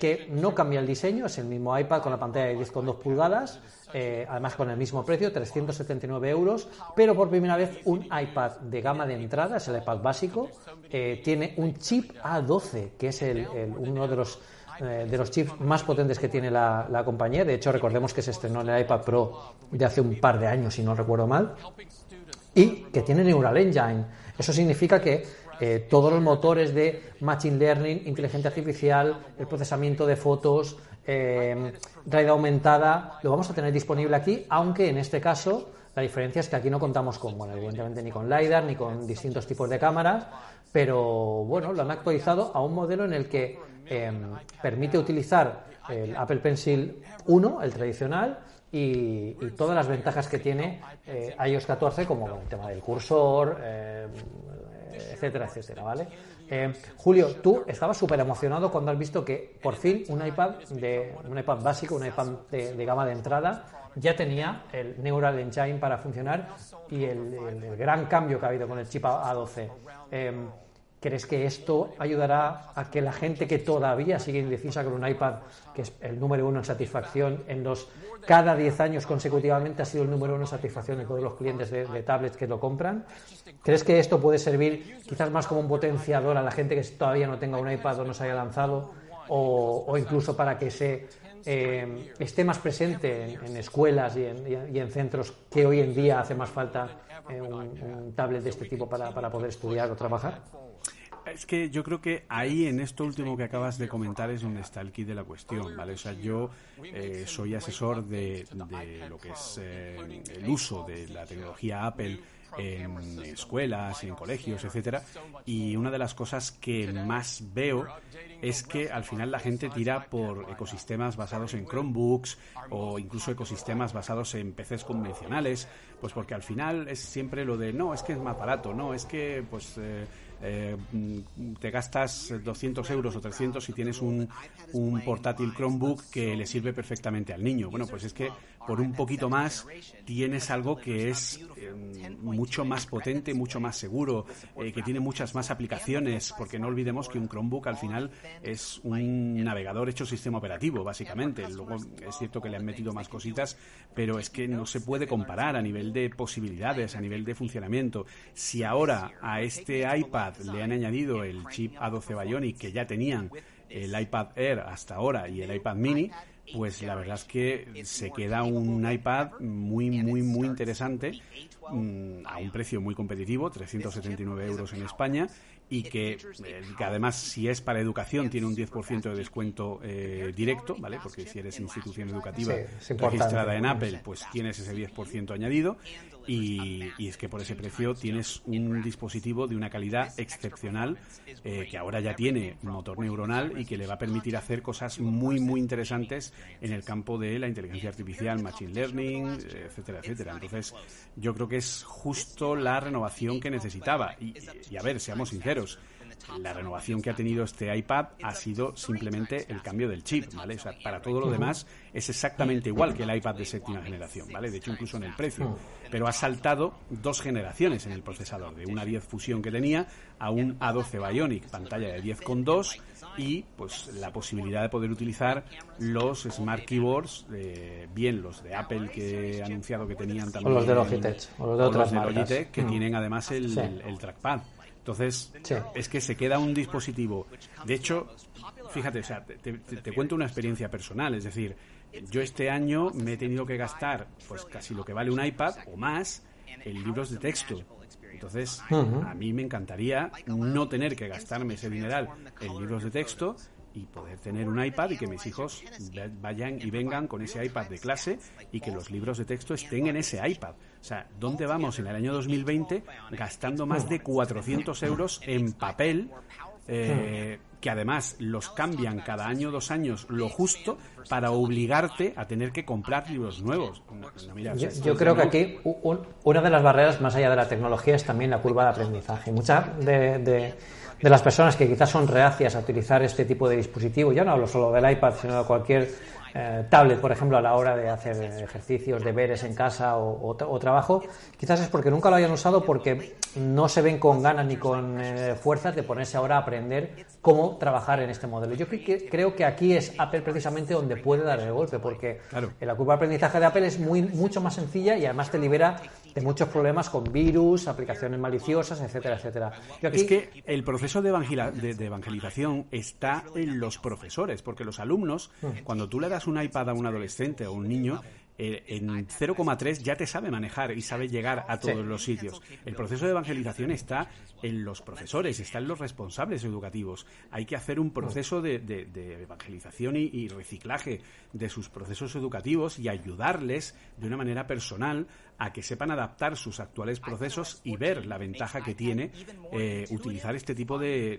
que no cambia el diseño, es el mismo iPad con la pantalla de 10,2 pulgadas, eh, además con el mismo precio, 379 euros, pero por primera vez un iPad de gama de entrada, es el iPad básico, eh, tiene un chip A12, que es el, uno de los eh, de los chips más potentes que tiene la, la, compañía. De hecho, recordemos que se estrenó en el iPad Pro de hace un par de años, si no recuerdo mal, y que tiene Neural Engine. Eso significa que eh, todos los motores de Machine Learning, inteligencia artificial, el procesamiento de fotos, eh, realidad aumentada, lo vamos a tener disponible aquí, aunque en este caso la diferencia es que aquí no contamos con, bueno, evidentemente ni con LiDAR ni con distintos tipos de cámaras, pero bueno, lo han actualizado a un modelo en el que em, permite utilizar el Apple Pencil 1, el tradicional, y, todas las ventajas que tiene eh, iOS 14, como el tema del cursor, em, etcétera, etcétera, ¿vale? Eh, Julio, tú estabas súper emocionado cuando has visto que por fin un iPad de un iPad básico, un iPad de, gama de entrada, ya tenía el Neural Engine para funcionar y el, gran cambio que ha habido con el chip A12. ¿Crees que esto ayudará a que la gente que todavía sigue indecisa con un iPad, que es el número uno en satisfacción, en los cada 10 años consecutivamente ha sido el número uno en satisfacción de todos los clientes de, tablets que lo compran? ¿Crees que esto puede servir quizás más como un potenciador a la gente que todavía no tenga un iPad o no se haya lanzado? O, incluso para que se eh, esté más presente en, escuelas y en, centros que hoy en día hace más falta eh, un, tablet de este tipo para poder estudiar o trabajar? Es que yo creo que ahí en esto último que acabas de comentar es donde está el kit de la cuestión, ¿vale? O sea, yo eh, soy asesor de, lo que es eh, el uso de la tecnología Apple en escuelas y en colegios, etcétera, y una de las cosas que más veo es que al final la gente tira por ecosistemas basados en Chromebooks o incluso ecosistemas basados en PCs convencionales, pues porque al final es siempre lo de no, es que es más barato, no, es que pues eh, eh, te gastas 200 euros o 300 si tienes un, un portátil Chromebook que le sirve perfectamente al niño. Bueno, pues es que por un poquito más tienes algo que es eh, mucho más potente, mucho más seguro, eh, que tiene muchas más aplicaciones, porque no olvidemos que un Chromebook al final es un navegador hecho sistema operativo, básicamente. Luego es cierto que le han metido más cositas, pero es que no se puede comparar a nivel de posibilidades, a nivel de funcionamiento. Si ahora a este iPad le han añadido el chip A12 Bionic que ya tenían el iPad Air hasta ahora y el iPad Mini, pues la verdad es que se queda un iPad muy, muy, muy interesante mm, a un precio muy competitivo, 379 euros en España, y que, eh, que, además si es para educación tiene un 10% de descuento eh, directo, ¿vale? Porque si eres institución educativa registrada en Apple, pues tienes ese 10% añadido y, es que por ese precio tienes un dispositivo de una calidad excepcional eh, que ahora ya tiene motor neuronal y que le va a permitir hacer cosas muy muy interesantes en el campo de la inteligencia artificial, machine learning, etcétera, etcétera. Entonces yo creo que es justo la renovación que necesitaba y, y a ver, seamos sinceros la renovación que ha tenido este iPad ha sido simplemente el cambio del chip, ¿vale? O sea, para todo lo demás es exactamente igual que el iPad de séptima generación, ¿vale? De hecho, incluso en el precio. Pero ha saltado dos generaciones en el procesador, de una 10 Fusión que tenía a un A12 Bionic, pantalla de 10,2 y pues la posibilidad de poder utilizar los Smart Keyboards, bien los de Apple que he anunciado que tenían también. O los de Logitech, o los de otras marcas. que tienen además el, el trackpad. Entonces, es que se queda un dispositivo. De hecho, fíjate, o sea, te, cuento una experiencia personal. Es decir, yo este año me he tenido que gastar pues casi lo que vale un iPad o más en libros de texto. Entonces, a mí me encantaría no tener que gastarme ese dineral en libros de texto y poder tener un iPad y que mis hijos vayan y vengan con ese iPad de clase y que los libros de texto estén en ese iPad. O sea, ¿dónde vamos en el año 2020 gastando más de 400 euros en papel eh, que además los cambian cada año, dos años, lo justo para obligarte a tener que comprar libros nuevos. yo, creo que aquí una de las barreras más allá de la tecnología es también la curva de aprendizaje. Muchas de, de, las personas que quizás son reacias a utilizar este tipo de dispositivo, ya no hablo solo del iPad, sino de cualquier eh, tablet, por ejemplo, a la hora de hacer ejercicios, deberes en casa o, trabajo, quizás es porque nunca lo hayan usado porque no se ven con ganas ni con eh, fuerzas de ponerse ahora a aprender cómo trabajar en este modelo. Yo creo que aquí es Apple precisamente donde puede dar el golpe, porque la curva de aprendizaje de Apple es muy, mucho más sencilla y además te libera de muchos problemas con virus, aplicaciones maliciosas, etcétera, etcétera. Es que el proceso de, de, evangelización está en los profesores, porque los alumnos, mm. cuando tú le das un iPad a un adolescente o un niño, eh, en 0,3 ya te sabe manejar y sabe llegar a todos los sitios. El proceso de evangelización está en los profesores, está en los responsables educativos. Hay que hacer un proceso de, evangelización y, reciclaje de sus procesos educativos y ayudarles de una manera personal a que sepan adaptar sus actuales procesos y ver la ventaja que tiene eh, utilizar este tipo de,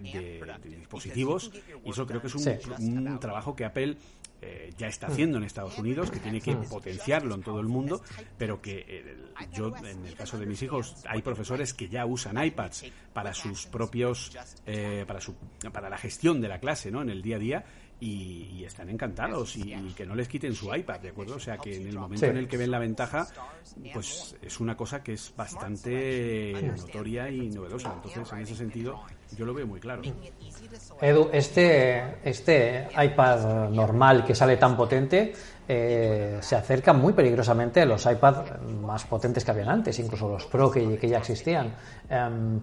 dispositivos. Y eso creo que es un trabajo que Apple eh, ya está haciendo en Estados Unidos, que tiene que potenciarlo en todo el mundo, pero que eh, yo, en el caso de mis hijos, hay profesores que ya usan iPads para sus propios, eh, para, su, para la gestión de la clase, ¿no? En el día a día. Y, están encantados y, que no les quiten su iPad, ¿de acuerdo? O sea que en el momento en el que ven la ventaja, pues es una cosa que es bastante notoria y novedosa. Entonces, en ese sentido, yo lo veo muy claro. Edu, este, este iPad normal que sale tan potente eh, se acerca muy peligrosamente a los iPads más potentes que habían antes, incluso los Pro que, ya existían. Em,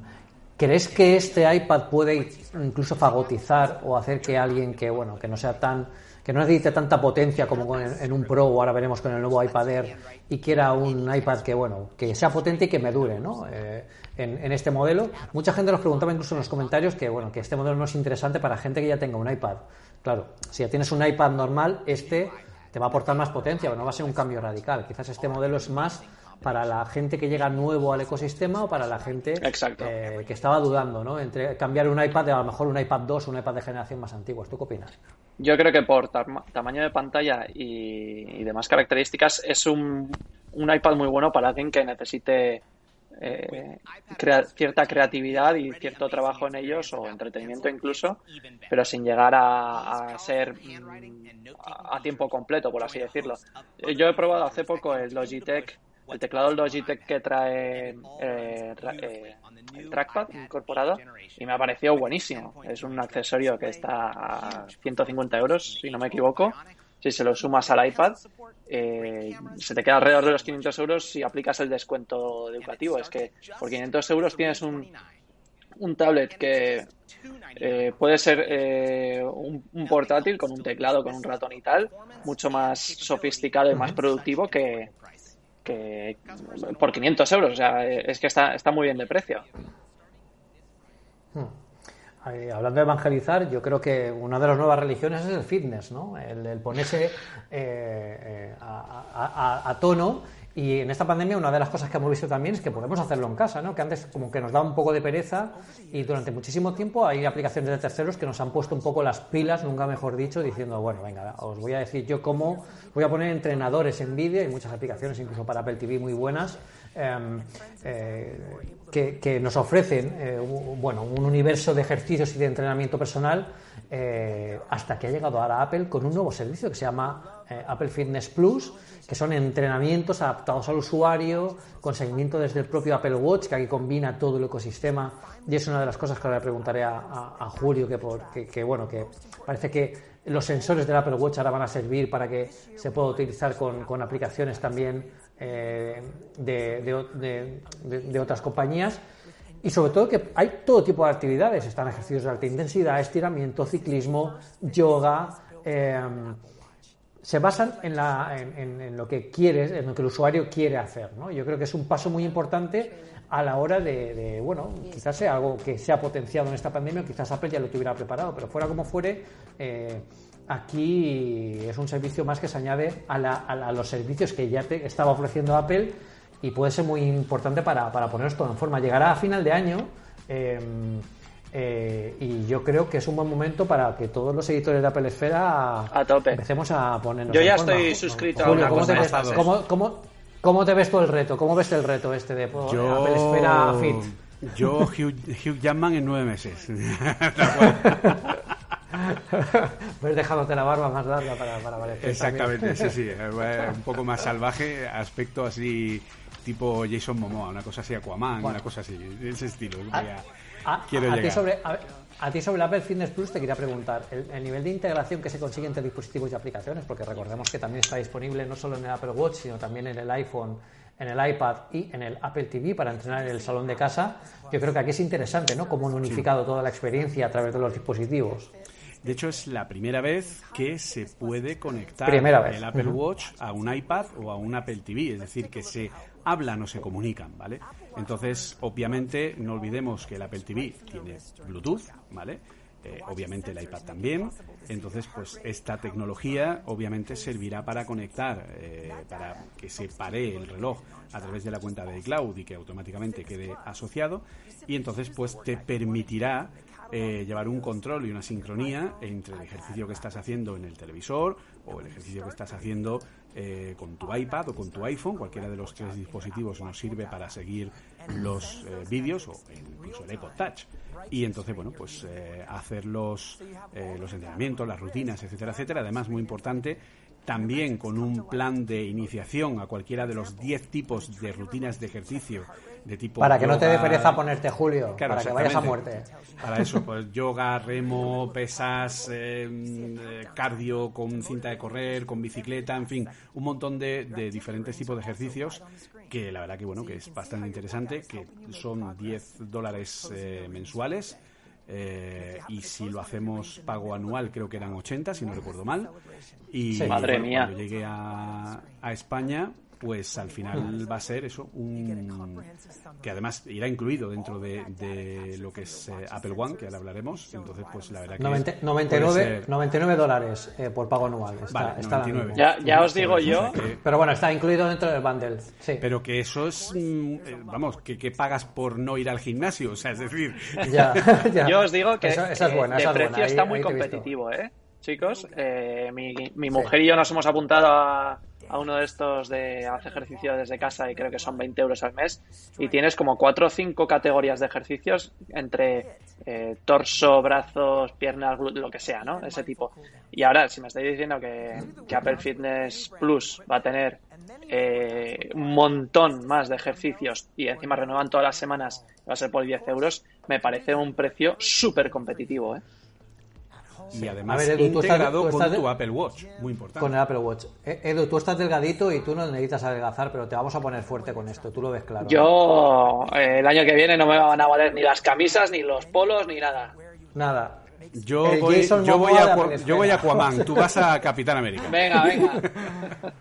¿Crees que este iPad puede incluso fagotizar o hacer que alguien que bueno que no sea tan que no necesite tanta potencia como en, un Pro o ahora veremos con el nuevo iPad Air y quiera un iPad que bueno que sea potente y que me dure, ¿no? Eh, en, este modelo. Mucha gente nos preguntaba incluso en los comentarios que, bueno, que este modelo no es interesante para gente que ya tenga un iPad. Claro, si ya tienes un iPad normal, este te va a aportar más potencia, pero no va a ser un cambio radical. Quizás este modelo es más para la gente que llega nuevo al ecosistema o para la gente eh, que estaba dudando, ¿no? Entre cambiar un iPad de a lo mejor un iPad 2 o un iPad de generación más antigua. ¿Tú qué opinas? Yo creo que por tamaño de pantalla y, demás características es un, un iPad muy bueno para alguien que necesite eh, cierta creatividad y cierto trabajo en ellos o entretenimiento incluso, pero sin llegar a, ser mm, a, tiempo completo, por así decirlo. Yo he probado hace poco el Logitech, el teclado Logitech que trae eh, el trackpad incorporado y me ha parecido buenísimo. Es un accesorio que está a 150 euros, si no me equivoco si se lo sumas al iPad, eh, se te queda alrededor de los 500 euros si aplicas el descuento educativo. Es que por 500 euros tienes un, un tablet que eh, puede ser eh, un, portátil con un teclado, con un ratón y tal, mucho más sofisticado y más productivo que, por 500 euros. O sea, es que está, está muy bien de precio. Hmm. Eh, hablando de evangelizar, yo creo que una de las nuevas religiones es el fitness, ¿no? El, ponerse eh, eh, a, tono. Y en esta pandemia una de las cosas que hemos visto también es que podemos hacerlo en casa, ¿no? Que antes como que nos da un poco de pereza y durante muchísimo tiempo hay aplicaciones de terceros que nos han puesto un poco las pilas, nunca mejor dicho, diciendo, bueno, venga, os voy a decir yo cómo voy a poner entrenadores en vídeo, hay muchas aplicaciones incluso para Apple TV muy buenas Em, eh, que, nos ofrecen eh, bueno, un universo de ejercicios y de entrenamiento personal eh, hasta que ha llegado ahora Apple con un nuevo servicio que se llama Apple Fitness Plus, que son entrenamientos adaptados al usuario, con seguimiento desde el propio Apple Watch, que aquí combina todo el ecosistema. Y es una de las cosas que ahora le preguntaré a, Julio, que, que, bueno, que parece que los sensores del Apple Watch ahora van a servir para que se pueda utilizar con aplicaciones también eh, de, otras compañías y sobre todo que hay todo tipo de actividades, están ejercicios de alta intensidad, estiramiento, ciclismo, yoga, eh, se basan en, la, en, lo que quieres, en lo que el usuario quiere hacer. ¿no? Yo creo que es un paso muy importante a la hora de, bueno, quizás sea algo que se ha potenciado en esta pandemia, quizás Apple ya lo tuviera preparado, pero fuera como fuere, eh, Aquí es un servicio más que se añade a, los servicios que ya te estaba ofreciendo Apple y puede ser muy importante para, poner esto en forma. Llegará a final de año. Em, Eh, y yo creo que es un buen momento para que todos los editores de Apple Esfera A tope. empecemos a ponernos Yo en ya forma. estoy suscrito a una ¿cómo cosa te, ves, cómo- cómo- cómo te ves tú el reto? ¿Cómo ves el reto este de Yo, Apple Esfera Fit? yo Hugh, Hugh Jackman en nueve meses. Ves dejándote la barba más larga para, para parecer Exactamente, también. sí, sí. Un poco más salvaje, aspecto así tipo Jason Momoa, una cosa así Aquaman, Bueno. una cosa así, de ese estilo. A, Voy a- a- quiero a ti llegar. sobre, a, ti sobre el Apple Fitness Plus te quería preguntar, el, el nivel de integración que se consigue entre dispositivos y aplicaciones, porque recordemos que también está disponible no solo en el Apple Watch, sino también en el iPhone, en el iPad y en el Apple TV para entrenar en el salón de casa, yo creo que aquí es interesante, ¿no? Cómo han unificado toda la experiencia a través de los dispositivos. De hecho, es la primera vez que se puede conectar Primera vez. el Apple. Watch a un iPad o a un Apple TV, es decir, que se hablan o se comunican, ¿vale? Entonces, obviamente, no olvidemos que el Apple TV tiene Bluetooth, ¿vale? Eh, obviamente el iPad también. Entonces, pues esta tecnología obviamente servirá para conectar, eh, para que se pare el reloj a través de la cuenta de iCloud y que automáticamente quede asociado. Y entonces, pues te permitirá eh, llevar un control y una sincronía entre el ejercicio que estás haciendo en el televisor o el ejercicio que estás haciendo eh, con tu iPad o con tu iPhone. Cualquiera de los tres dispositivos nos sirve para seguir los eh, vídeos o incluso el Echo Touch. Y entonces, bueno, pues eh, hacer los, eh, los entrenamientos, las rutinas, etcétera, etcétera. Además, muy importante, también con un plan de iniciación a cualquiera de los 10 tipos de rutinas de ejercicio de tipo Para que no te dé pereza ponerte Julio, Claro, para que vayas a muerte. Para eso, pues yoga, remo, pesas, eh, eh, cardio con cinta de correr, con bicicleta, en fin, un montón de, de diferentes tipos de ejercicios que la verdad que bueno, que es bastante interesante, que son 10 dólares eh, mensuales. eh, y si lo hacemos pago anual creo que eran 80 si no recuerdo mal y Sí. Madre bueno, mía. cuando llegue a, a España pues al final va a ser eso un que además irá incluido dentro de, de lo que es eh, Apple One que ahora hablaremos entonces pues la verdad que 90 puede 99, ser- 99 dólares eh, por pago anual. Está, Vale, está 99. Ya, ya os digo yo, que- Pero bueno, está incluido dentro del bundle. Sí. pero que eso es mm, eh, vamos que, que pagas por no ir al gimnasio o sea es decir Ya, ya. yo os digo que esa es eh, buena, esa es precio buena. Está ahí muy competitivo, ¿eh? Chicos, eh, mi, mi mujer y yo nos hemos apuntado a, a uno de estos de hacer ejercicio desde casa y creo que son 20 euros al mes y tienes como cuatro o cinco categorías de ejercicios entre eh, torso, brazos, piernas, lo que sea, ¿no? Ese tipo. Y ahora, si me estáis diciendo que, que Apple Fitness Plus va a tener eh, un montón más de ejercicios y encima renuevan todas las semanas, va a ser por 10 euros, me parece un precio súper competitivo, ¿eh? Y además ver, Edu, tú estás- integrado tú con estás de- tu Apple Watch muy importante Con el Apple Watch. Eh, Edu, tú estás delgadito y tú no necesitas adelgazar, pero te vamos a poner fuerte con esto. Tú lo ves claro. Yo eh, el año que viene no me van a valer ni las camisas, ni los polos, ni nada. Nada. yo el voy, yo voy a yo voy a. Aquaman tú vas a Capitán América Venga, venga.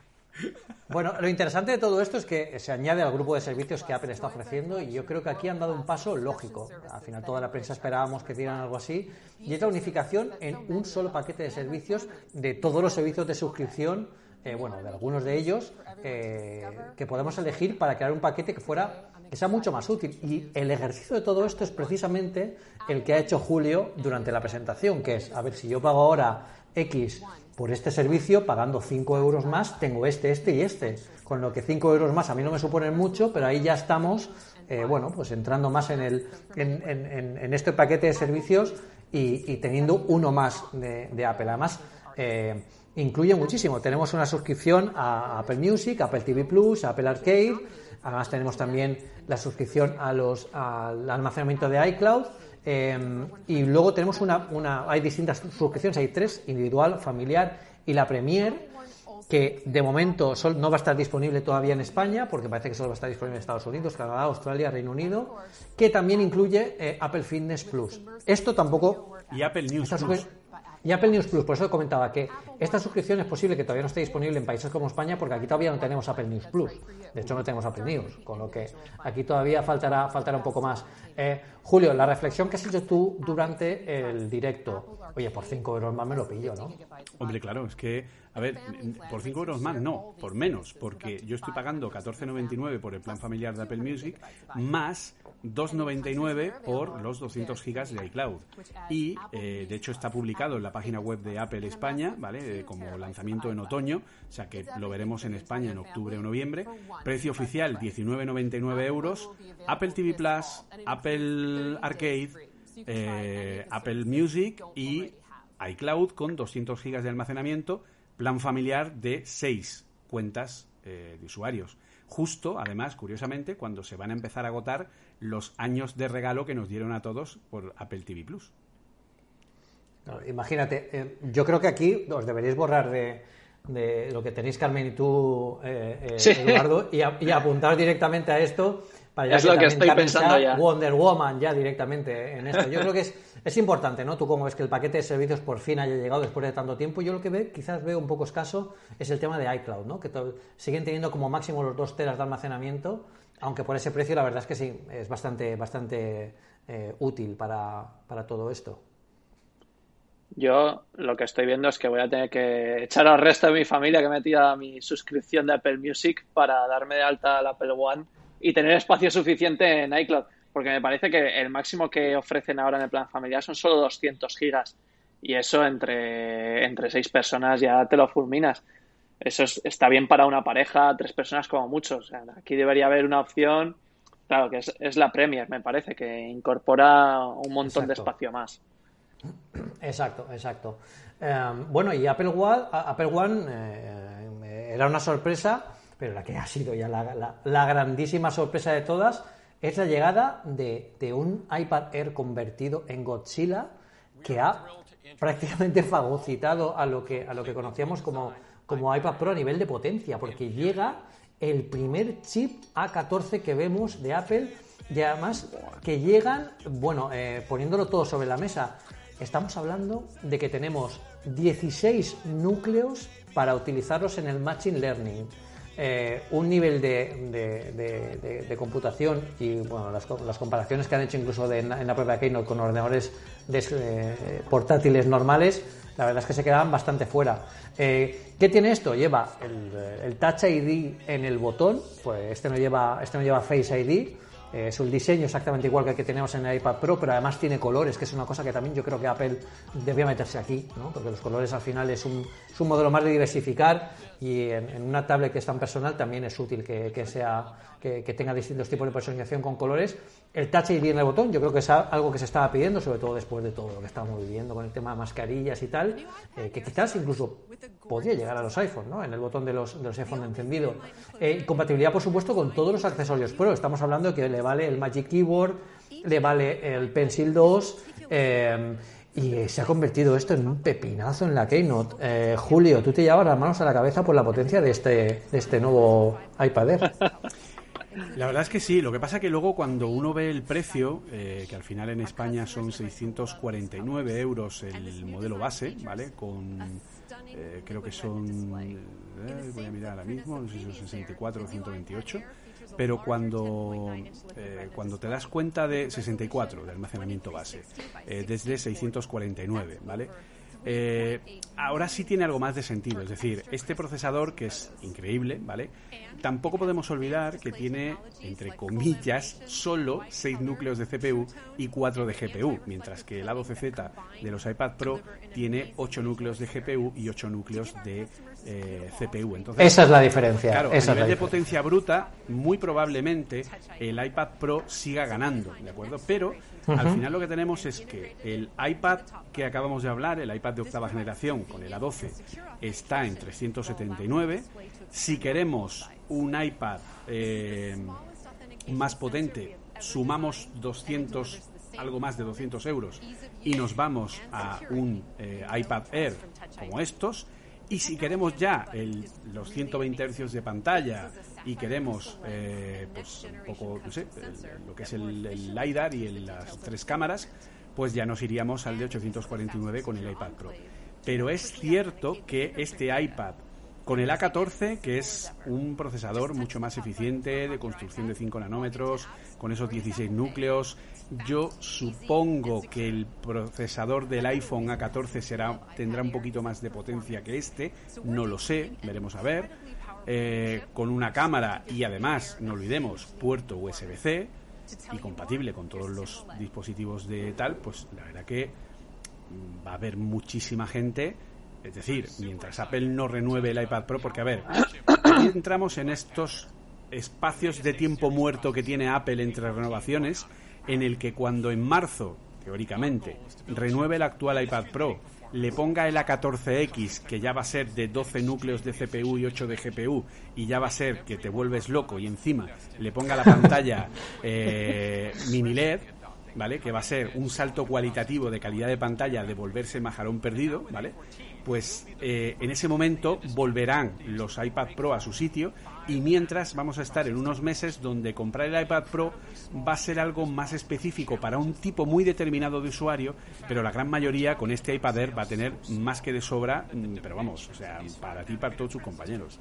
Bueno, lo interesante de todo esto es que se añade al grupo de servicios que Apple está ofreciendo y yo creo que aquí han dado un paso lógico. Al final toda la prensa esperábamos que dieran algo así y es la unificación en un solo paquete de servicios de todos los servicios de suscripción, eh, bueno, de algunos de ellos, eh, que podemos elegir para crear un paquete que fuera que sea mucho más útil. Y el ejercicio de todo esto es precisamente el que ha hecho Julio durante la presentación, que es, a ver, si yo pago ahora X por este servicio, pagando 5 euros más, tengo este, este y este. Con lo que 5 euros más a mí no me suponen mucho, pero ahí ya estamos, eh, bueno, pues entrando más en, el, en, en- en- este paquete de servicios y, y teniendo uno más de, de Apple. Además, eh, incluye muchísimo. Tenemos una suscripción a Apple Music, Apple TV Plus, Apple Arcade. Además, tenemos también la suscripción a los, al almacenamiento de iCloud. Eh, y luego tenemos una, una. Hay distintas suscripciones, hay tres: individual, familiar y la Premier. Que de momento sol- no va a estar disponible todavía en España, porque parece que solo va a estar disponible en Estados Unidos, Canadá, Australia, Reino Unido, que también incluye eh, Apple Fitness Plus. Esto tampoco y Apple News Plus. Y Apple News Plus, por eso comentaba que esta suscripción es posible que todavía no esté disponible en países como España, porque aquí todavía no tenemos Apple News Plus. De hecho, no tenemos Apple News, con lo que aquí todavía faltará, faltará un poco más. Eh, Julio, la reflexión que has hecho tú durante el directo. Oye, por 5 euros más me lo pillo, ¿no? Hombre, claro, es que, a ver, por 5 euros más no, por menos, porque yo estoy pagando 14,99 por el plan familiar de Apple Music, más 2,99 por los 200 gigas de iCloud. Y, eh, de hecho, está publicado en la página web de Apple España, ¿vale? Eh, como lanzamiento en otoño, o sea que lo veremos en España en octubre o noviembre. Precio oficial 19,99 euros. Apple TV Plus, Apple Arcade, eh, Apple Music y iCloud con 200 gigas de almacenamiento, plan familiar de 6 cuentas de usuarios justo, además, curiosamente, cuando se van a empezar a agotar los años de regalo que nos dieron a todos por Apple TV Plus. imagínate, eh, yo creo que aquí os deberéis borrar de, lo que tenéis Carmen y tú, eh, eh, Eduardo, y, apuntar directamente a esto para ya es lo que estoy pensando ya. Wonder Woman ya directamente en esto. Yo creo que es, es importante, ¿no? Tú como ves que el paquete de servicios por fin haya llegado después de tanto tiempo, yo lo que ve, quizás veo un poco escaso es el tema de iCloud, ¿no? Que siguen teniendo como máximo los dos teras de almacenamiento aunque por ese precio la verdad es que sí, es bastante, bastante eh, útil para, todo esto. Yo lo que estoy viendo es que voy a tener que echar al resto de mi familia que me tira mi suscripción de Apple Music para darme de alta al Apple One y tener espacio suficiente en iCloud. Porque me parece que el máximo que ofrecen ahora en el plan familiar son solo 200 gigas. Y eso entre, entre seis personas ya te lo fulminas eso está bien para una pareja, tres personas como mucho. aquí debería haber una opción, claro, que es, la Premier, me parece, que incorpora un montón de espacio más. Exacto, exacto. Em, bueno, y Apple One, Apple One eh, era una sorpresa, pero la que ha sido ya la, grandísima sorpresa de todas es la llegada de, un iPad Air convertido en Godzilla que ha prácticamente fagocitado a lo que, a lo que conocíamos como como iPad Pro a nivel de potencia, porque llega el primer chip A14 que vemos de Apple y además que llegan, bueno, eh, poniéndolo todo sobre la mesa, estamos hablando de que tenemos 16 núcleos para utilizarlos en el Machine Learning. Eh, un nivel de, computación y bueno, las, comparaciones que han hecho incluso en la propia Keynote con ordenadores eh, portátiles normales, la verdad es que se quedaban bastante fuera. Eh, ¿Qué tiene esto? Lleva el, Touch ID en el botón, pues este no lleva, este no lleva Face ID, es un diseño exactamente igual que el que tenemos en el iPad Pro, pero además tiene colores, que es una cosa que también yo creo que Apple debía meterse aquí, ¿no? porque los colores al final es un, es un modelo más de diversificar y en, una tablet que es tan personal también es útil que, que sea que, tenga distintos tipos de personalización con colores. El Touch ID en el botón, yo creo que es algo que se estaba pidiendo, sobre todo después de todo lo que estamos viviendo con el tema de mascarillas y tal, eh, que quizás incluso podría llegar a los iPhones, ¿no? En el botón de los, de los iPhones de encendido. Eh, compatibilidad, por supuesto, con todos los accesorios Pro. Estamos hablando de que le vale el Magic Keyboard, le vale el Pencil 2. Eh, y se ha convertido esto en un pepinazo en la Keynote. Eh, Julio, tú te llevas las manos a la cabeza por la potencia de este, de este nuevo iPad Air. La verdad es que sí, lo que pasa que luego cuando uno ve el precio, eh, que al final en España son 649 euros el modelo base, ¿vale? Con, eh, creo que son, voy a mirar ahora mismo, no sé si son 64 o 128 pero cuando, eh, cuando te das cuenta de 64 de almacenamiento base, eh, desde 649, ¿vale? Eh, ahora sí tiene algo más de sentido, es decir, este procesador que es increíble, ¿vale? Tampoco podemos olvidar que tiene, entre comillas, solo 6 núcleos de CPU y 4 de GPU, mientras que el A12Z de los iPad Pro tiene 8 núcleos de GPU y 8 núcleos de eh, CPU. Entonces, Esa es la diferencia. Claro, a nivel de potencia bruta, muy probablemente el iPad Pro siga ganando, ¿de acuerdo? Pero al final lo que tenemos es que el iPad que acabamos de hablar, el iPad de octava generación con el A12, está en 379. Si queremos un iPad eh, más potente, sumamos 200 algo más de 200 euros y nos vamos a un eh, iPad Air como estos y si queremos ya el, los 120 hercios de pantalla y queremos eh, pues un poco, no sé, lo que es el, LiDAR y las tres cámaras, pues ya nos iríamos al de 849 con el iPad Pro. Pero es cierto que este iPad con el A14, que es un procesador mucho más eficiente, de construcción de 5 nanómetros, con esos 16 núcleos, yo supongo que el procesador del iPhone A14 será, tendrá un poquito más de potencia que este, no lo sé, veremos a ver. Eh, con una cámara y además, no olvidemos, puerto USB-C y compatible con todos los dispositivos de tal, pues la verdad que mm, va a haber muchísima gente es decir, mientras Apple no renueve el iPad Pro, porque a ver, aquí entramos en estos espacios de tiempo muerto que tiene Apple entre renovaciones, en el que cuando en marzo, teóricamente, renueve el actual iPad Pro, le ponga el A14X, que ya va a ser de 12 núcleos de CPU y 8 de GPU, y ya va a ser que te vuelves loco, y encima le ponga la pantalla eh, mini LED, ¿vale? Que va a ser un salto cualitativo de calidad de pantalla de volverse majarón perdido, ¿vale? Pues eh, en ese momento volverán los iPad Pro a su sitio y mientras vamos a estar en unos meses donde comprar el iPad Pro va a ser algo más específico para un tipo muy determinado de usuario, pero la gran mayoría con este iPad Air va a tener más que de sobra, mm, pero vamos, o sea, para ti y para todos sus compañeros.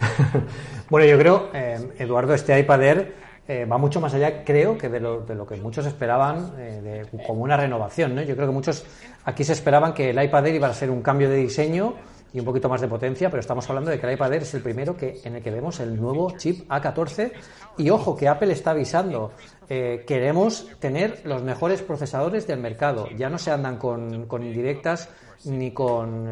bueno, yo creo, eh, Eduardo, este iPad Air eh, va mucho más allá, creo, que de lo, de lo que muchos esperaban eh, como una renovación. ¿no? Yo creo que muchos aquí se esperaban que el iPad Air iba a ser un cambio de diseño y un poquito más de potencia, pero estamos hablando de que el iPad Air es el primero que, en el que vemos el nuevo chip A14. Y ojo, que Apple está avisando, eh, queremos tener los mejores procesadores del mercado. Ya no se andan con, con indirectas ni con,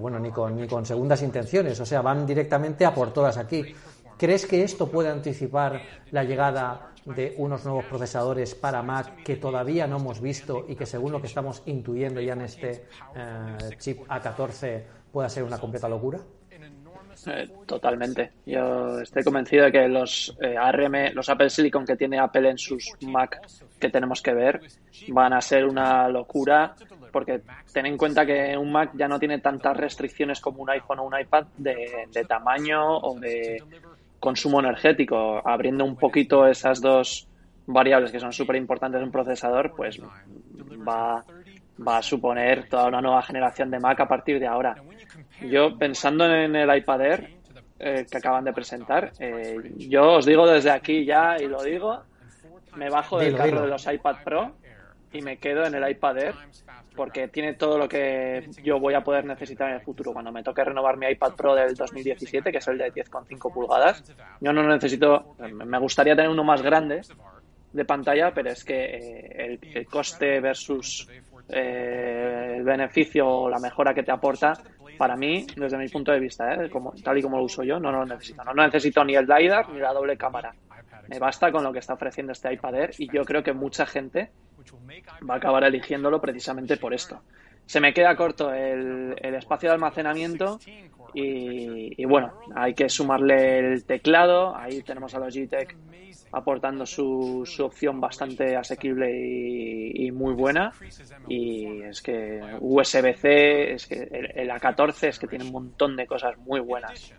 bueno, ni con, ni con segundas intenciones, o sea, van directamente a por todas aquí. ¿Crees que esto puede anticipar la llegada de unos nuevos procesadores para Mac que todavía no hemos visto y que según lo que estamos intuyendo ya en este eh, chip A14 pueda ser una completa locura? Eh, totalmente. Yo estoy convencido de que los eh, ARM, los Apple Silicon que tiene Apple en sus Mac que tenemos que ver, van a ser una locura porque ten en cuenta que un Mac ya no tiene tantas restricciones como un iPhone o un iPad de tamaño o de consumo energético, abriendo un poquito esas dos variables que son súper importantes en un procesador, pues va, va a suponer toda una nueva generación de Mac a partir de ahora. Yo pensando en el iPad Air eh, que acaban de presentar, eh, yo os digo desde aquí ya y lo digo, me bajo del carro de los iPad Pro y me quedo en el iPad Air porque tiene todo lo que yo voy a poder necesitar en el futuro. Cuando me toque renovar mi iPad Pro del 2017, que es el de 10,5 pulgadas, yo no necesito, me gustaría tener uno más grande de pantalla, pero es que eh, el, coste versus eh, el beneficio o la mejora que te aporta, para mí, desde mi punto de vista, eh, como, tal y como lo uso yo, no lo necesito. No necesito ni el LiDAR ni la doble cámara. Me basta con lo que está ofreciendo este iPad Air y yo creo que mucha gente va a acabar eligiéndolo precisamente por esto. Se me queda corto el, espacio de almacenamiento y, bueno, hay que sumarle el teclado. Ahí tenemos a Logitech aportando su, su opción bastante asequible y, muy buena. Y es que USB-C, es que el, el A14 es que tiene un montón de cosas muy buenas.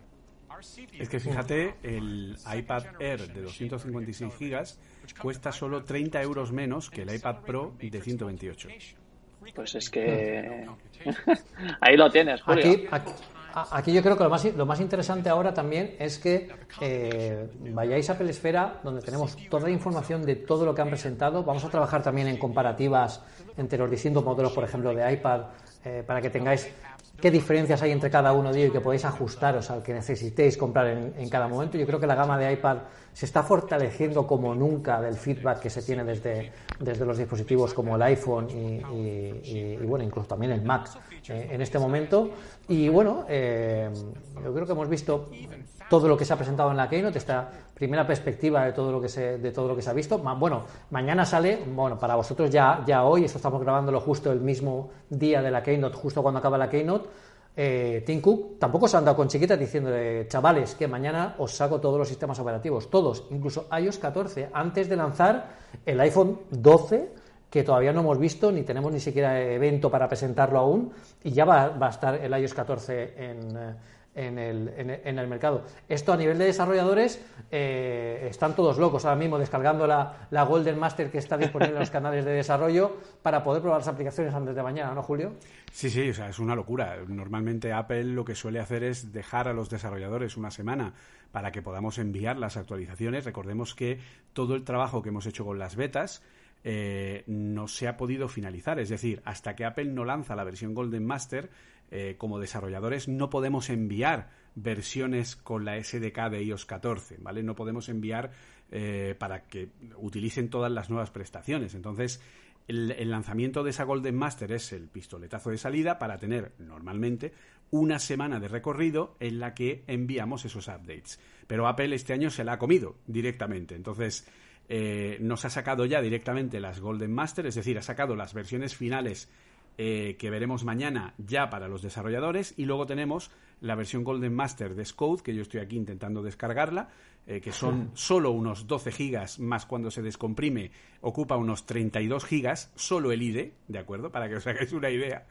Es que fíjate, el iPad Air de 256 gigas cuesta solo 30 euros menos que el iPad Pro de 128. Pues es que ahí lo tienes, Julio. Aquí, yo creo que lo más, lo más interesante ahora también es que eh, vayáis a Apple Esfera, donde tenemos toda la información de todo lo que han presentado. Vamos a trabajar también en comparativas entre los distintos modelos, por ejemplo, de iPad, eh, para que tengáis qué diferencias hay entre cada uno de ellos y que podéis ajustaros al que necesitéis comprar en, cada momento. Yo creo que la gama de iPad se está fortaleciendo como nunca del feedback que se tiene desde, desde los dispositivos como el iPhone y, bueno, incluso también el Mac eh, en este momento. Y bueno, eh, yo creo que hemos visto todo lo que se ha presentado en la Keynote, esta primera perspectiva de todo lo que se, de todo lo que se ha visto. Bueno, mañana sale, bueno, para vosotros ya, ya hoy, esto estamos grabándolo justo el mismo día de la Keynote, justo cuando acaba la Keynote. Eh, Tim Cook tampoco se ha andado con chiquitas diciendo, chavales, que mañana os saco todos los sistemas operativos, todos, incluso iOS 14, antes de lanzar el iPhone 12, que todavía no hemos visto, ni tenemos ni siquiera evento para presentarlo aún, y ya va, va a estar el iOS 14 en, en el, en el, mercado. Esto a nivel de desarrolladores eh, están todos locos ahora mismo descargando la, la, Golden Master que está disponible en los canales de desarrollo para poder probar las aplicaciones antes de mañana, ¿no, Julio? Sí, sí, o sea, es una locura. Normalmente Apple lo que suele hacer es dejar a los desarrolladores una semana para que podamos enviar las actualizaciones. Recordemos que todo el trabajo que hemos hecho con las betas eh, no se ha podido finalizar. Es decir, hasta que Apple no lanza la versión Golden Master, eh, como desarrolladores no podemos enviar versiones con la SDK de iOS 14, ¿vale? No podemos enviar eh, para que utilicen todas las nuevas prestaciones. Entonces, el, lanzamiento de esa Golden Master es el pistoletazo de salida para tener normalmente una semana de recorrido en la que enviamos esos updates. Pero Apple este año se la ha comido directamente. Entonces, eh, nos ha sacado ya directamente las Golden Master, es decir, ha sacado las versiones finales eh, que veremos mañana ya para los desarrolladores y luego tenemos la versión Golden Master de Scode, que yo estoy aquí intentando descargarla, eh, que son solo unos 12 gigas, más cuando se descomprime ocupa unos 32 gigas, solo el IDE, ¿de acuerdo? Para que os hagáis una idea.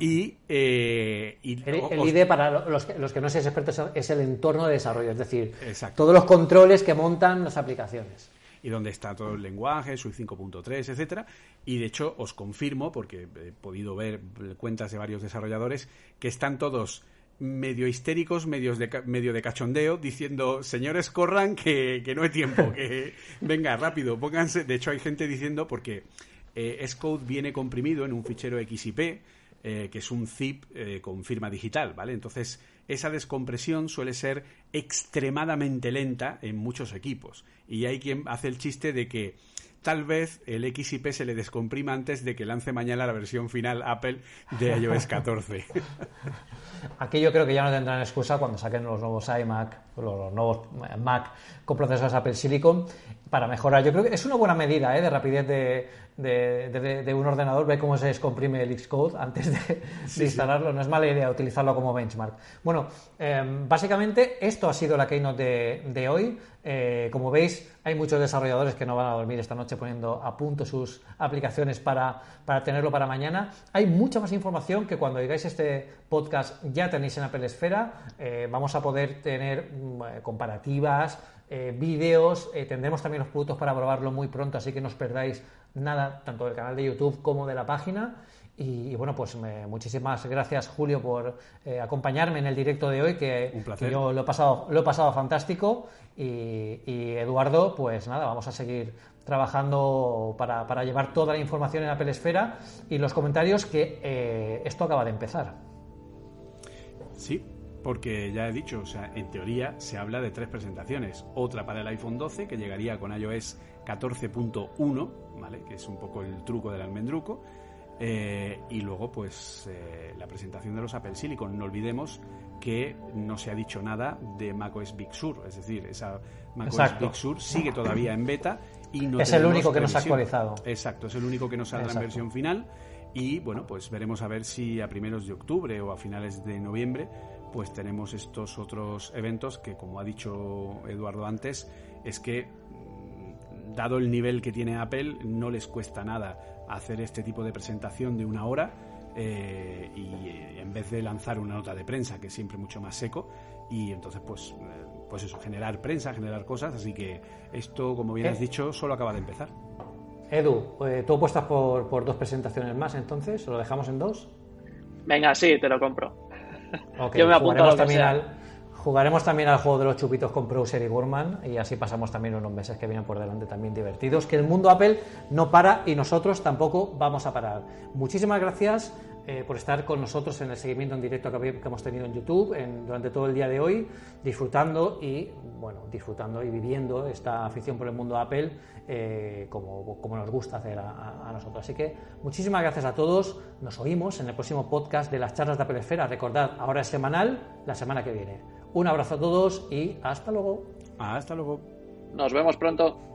Y, el, IDE, para los que, los que no seáis expertos, es el entorno de desarrollo, es decir, todos los controles que montan las aplicaciones y donde está todo el lenguaje, SUI 5.3, etcétera. Y de hecho os confirmo, porque he podido ver cuentas de varios desarrolladores, que están todos medio histéricos, medios de, medio de cachondeo, diciendo, señores, corran, que, no hay tiempo, que venga, rápido, pónganse. De hecho, hay gente diciendo, porque eh, Xcode viene comprimido en un fichero XIP, eh, que es un zip eh, con firma digital, ¿vale? Entonces, esa descompresión suele ser extremadamente lenta en muchos equipos. Y hay quien hace el chiste de que tal vez el XIP se le descomprima antes de que lance mañana la versión final Apple de iOS 14. Aquí yo creo que ya no tendrán excusa cuando saquen los nuevos iMac, los nuevos Mac con procesos Apple Silicon para mejorar. Yo creo que es una buena medida ¿eh? de rapidez de, un ordenador, ve cómo se descomprime el Xcode antes de, instalarlo. No es mala idea utilizarlo como benchmark. Bueno, em, básicamente esto ha sido la keynote de, hoy. Eh, como veis, hay muchos desarrolladores que no van a dormir esta noche poniendo a punto sus aplicaciones para, para tenerlo para mañana. Hay mucha más información que cuando digáis este podcast ya tenéis en Apple Esfera. Eh, vamos a poder tener mm, comparativas, eh, vídeos, eh, tendremos también los productos para probarlo muy pronto, así que no os perdáis nada, tanto del canal de YouTube como de la página. Y, bueno, pues muchísimas gracias Julio por eh, acompañarme en el directo de hoy, que, yo lo he pasado, lo he pasado fantástico. Y, Eduardo, pues nada, vamos a seguir trabajando para, para, llevar toda la información en Apple Esfera y los comentarios que esto acaba de empezar. Sí, porque ya he dicho, o sea, en teoría se habla de tres presentaciones. Otra para el iPhone 12, que llegaría con iOS 14.1, ¿vale? Que es un poco el truco del almendruco. Eh, y luego, pues, eh, la presentación de los Apple Silicon. No olvidemos que no se ha dicho nada de macOS Big Sur, es decir, esa macOS Big Sur sigue todavía en beta y no es el único que nos ha actualizado. Exacto, es el único que nos saldrá en versión final y bueno, pues veremos a ver si a primeros de octubre o a finales de noviembre pues tenemos estos otros eventos que, como ha dicho Eduardo antes, es que, mm, dado el nivel que tiene Apple, no les cuesta nada hacer este tipo de presentación de una hora eh, y eh, en vez de lanzar una nota de prensa, que es siempre mucho más seco, y entonces, pues, eh, pues eso, generar prensa, generar cosas, así que esto, como bien has dicho, solo acaba de empezar. Edu, ¿tú apuestas por, por dos presentaciones más entonces? ¿O lo dejamos en dos? Venga, sí, te lo compro. Yo me apunto jugaremos también al, Jugaremos también al juego de los chupitos con Browser y Gurman y así pasamos también unos meses que vienen por delante también divertidos. Que el mundo Apple no para y nosotros tampoco vamos a parar. Muchísimas gracias eh, por estar con nosotros en el seguimiento en directo que, hemos tenido en YouTube durante todo el día de hoy, disfrutando y, bueno, disfrutando y viviendo esta afición por el mundo Apple eh, como, como, nos gusta hacer a, nosotros. Así que muchísimas gracias a todos. Nos oímos en el próximo podcast de las charlas de Apple Esfera. Recordad, ahora es semanal, la semana que viene. Un abrazo a todos y hasta luego. Hasta luego. Nos vemos pronto.